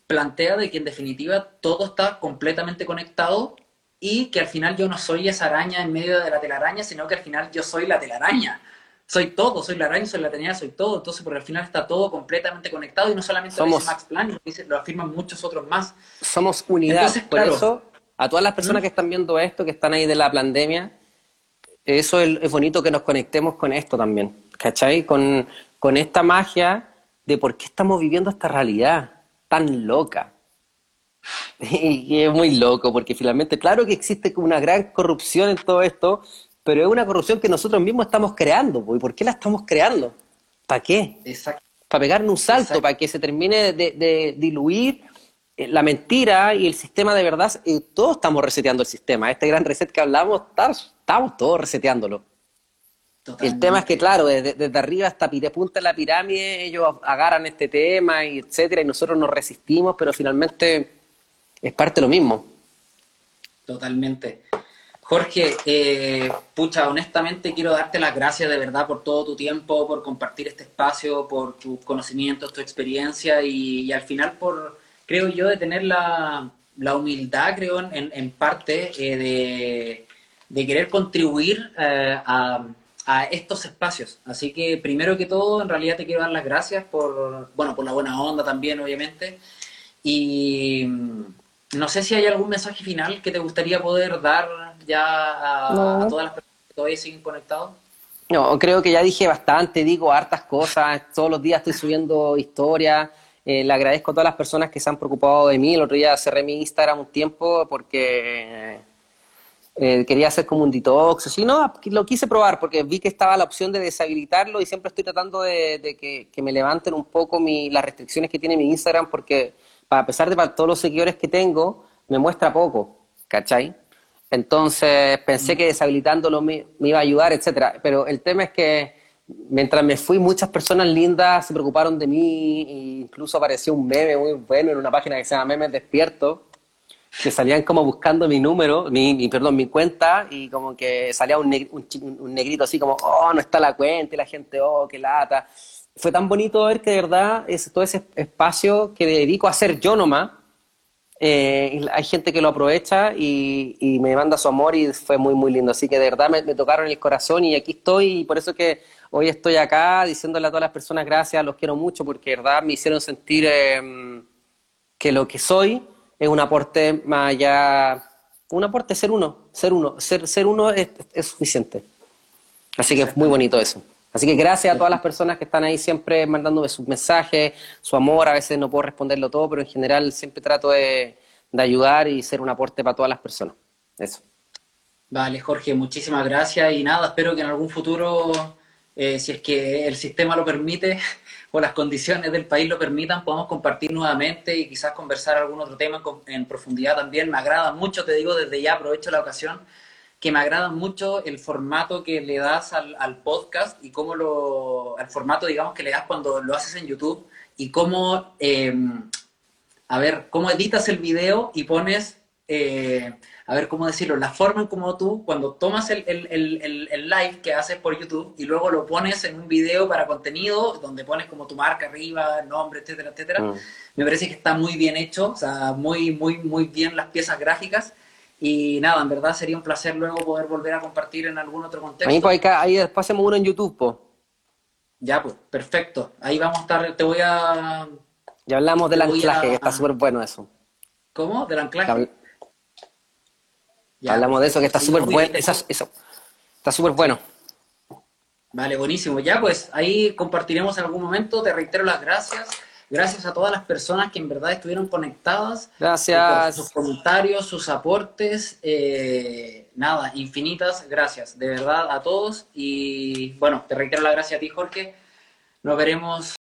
plantea de que en definitiva todo está completamente conectado y que al final yo no soy esa araña en medio de la telaraña, sino que al final yo soy la telaraña. Soy todo, soy la araña, soy la telaraña, soy todo. Entonces, porque al final está todo completamente conectado y no solamente lo dice Max Planck, lo, afirman muchos otros más. Somos unidad. Por eso, a todas las personas ¿Mm? que están viendo esto, que están ahí de la pandemia, eso es bonito que nos conectemos con esto también ¿cachai? Con, con esta magia de por qué estamos viviendo esta realidad tan loca. Y es muy loco, porque finalmente, claro que existe una gran corrupción en todo esto, pero es una corrupción que nosotros mismos estamos creando. ¿Y por qué la estamos creando? ¿Para qué? Para pegarnos un salto, para que se termine de, diluir eh, la mentira y el sistema de verdad. Y todos estamos reseteando el sistema. Este gran reset que hablamos, estamos todos reseteándolo. El tema es que, claro, desde, arriba hasta de punta de la pirámide, ellos agarran este tema, y etcétera, y nosotros nos resistimos, pero finalmente es parte de lo mismo. Totalmente. Jorge, eh, pucha, honestamente quiero darte las gracias de verdad por todo tu tiempo, por compartir este espacio, por tus conocimientos, tu experiencia y, al final por, creo yo, de tener la, humildad, creo, en, parte eh, de, querer contribuir eh, a a estos espacios. Así que primero que todo, en realidad te quiero dar las gracias por, bueno, por la buena onda también, obviamente. Y mm, no sé si hay algún mensaje final que te gustaría poder dar ya a, todas las personas que todavía siguen conectados. No, creo que ya dije bastante, digo hartas cosas, todos los días estoy subiendo historias. Eh, le agradezco a todas las personas que se han preocupado de mí. El otro día cerré mi Instagram un tiempo porque eh, quería hacer como un detox, así, no, lo quise probar porque vi que estaba la opción de deshabilitarlo y siempre estoy tratando de, que, me levanten un poco mi, las restricciones que tiene mi Instagram porque a pesar de todos los seguidores que tengo, me muestra poco, ¿cachai? Entonces pensé que deshabilitándolo me, iba a ayudar, etcétera. Pero el tema es que mientras me fui, muchas personas lindas se preocuparon de mí, e incluso apareció un meme muy bueno en una página que se llama Memes Despierto, que salían como buscando mi número, mi, perdón, mi cuenta, y como que salía un, un, negrito así como, oh, no está la cuenta, y la gente, oh, qué lata. Fue tan bonito ver que de verdad es todo ese espacio que dedico a hacer yo nomás, eh, hay gente que lo aprovecha y, y, me manda su amor y fue muy, muy lindo. Así que de verdad me, tocaron el corazón y aquí estoy y por eso que hoy estoy acá diciéndole a todas las personas gracias, los quiero mucho porque de verdad me hicieron sentir eh, que lo que soy es un aporte más allá, un aporte ser uno, ser uno, ser, ser uno es, suficiente. Así que es muy bonito eso. Así que gracias a todas las personas que están ahí siempre mandándome sus mensajes, su amor, a veces no puedo responderlo todo, pero en general siempre trato de, ayudar y ser un aporte para todas las personas. Eso. Vale, Jorge, muchísimas gracias y nada, espero que en algún futuro, eh, si es que el sistema lo permite o las condiciones del país lo permitan, podamos compartir nuevamente y quizás conversar algún otro tema en profundidad también. Me agrada mucho, te digo desde ya, aprovecho la ocasión, que me agrada mucho el formato que le das al, podcast y cómo lo, el formato, digamos, que le das cuando lo haces en YouTube y cómo, em, a ver, cómo editas el video y pones... Eh, a ver cómo decirlo, la forma en cómo tú, cuando tomas el, live que haces por YouTube y luego lo pones en un video para contenido, donde pones como tu marca arriba, nombre, etcétera, etcétera, mm. me parece que está muy bien hecho, o sea, muy, muy, muy bien las piezas gráficas. Y nada, en verdad sería un placer luego poder volver a compartir en algún otro contexto. Ahí, pues, ahí después hacemos uno en YouTube, po. Ya, pues, perfecto. Ahí vamos a estar, te voy a... Ya hablamos del anclaje, está súper bueno eso. ¿Cómo? ¿Del anclaje? Hablamos de eso, que está súper bueno. Eso, está súper bueno. Vale, buenísimo. Ya, pues ahí compartiremos en algún momento. Te reitero las gracias. Gracias a todas las personas que en verdad estuvieron conectadas. Gracias. sus comentarios, sus aportes. Eh, nada, infinitas gracias. De verdad a todos. Y bueno, te reitero las gracias a ti, Jorge. Nos veremos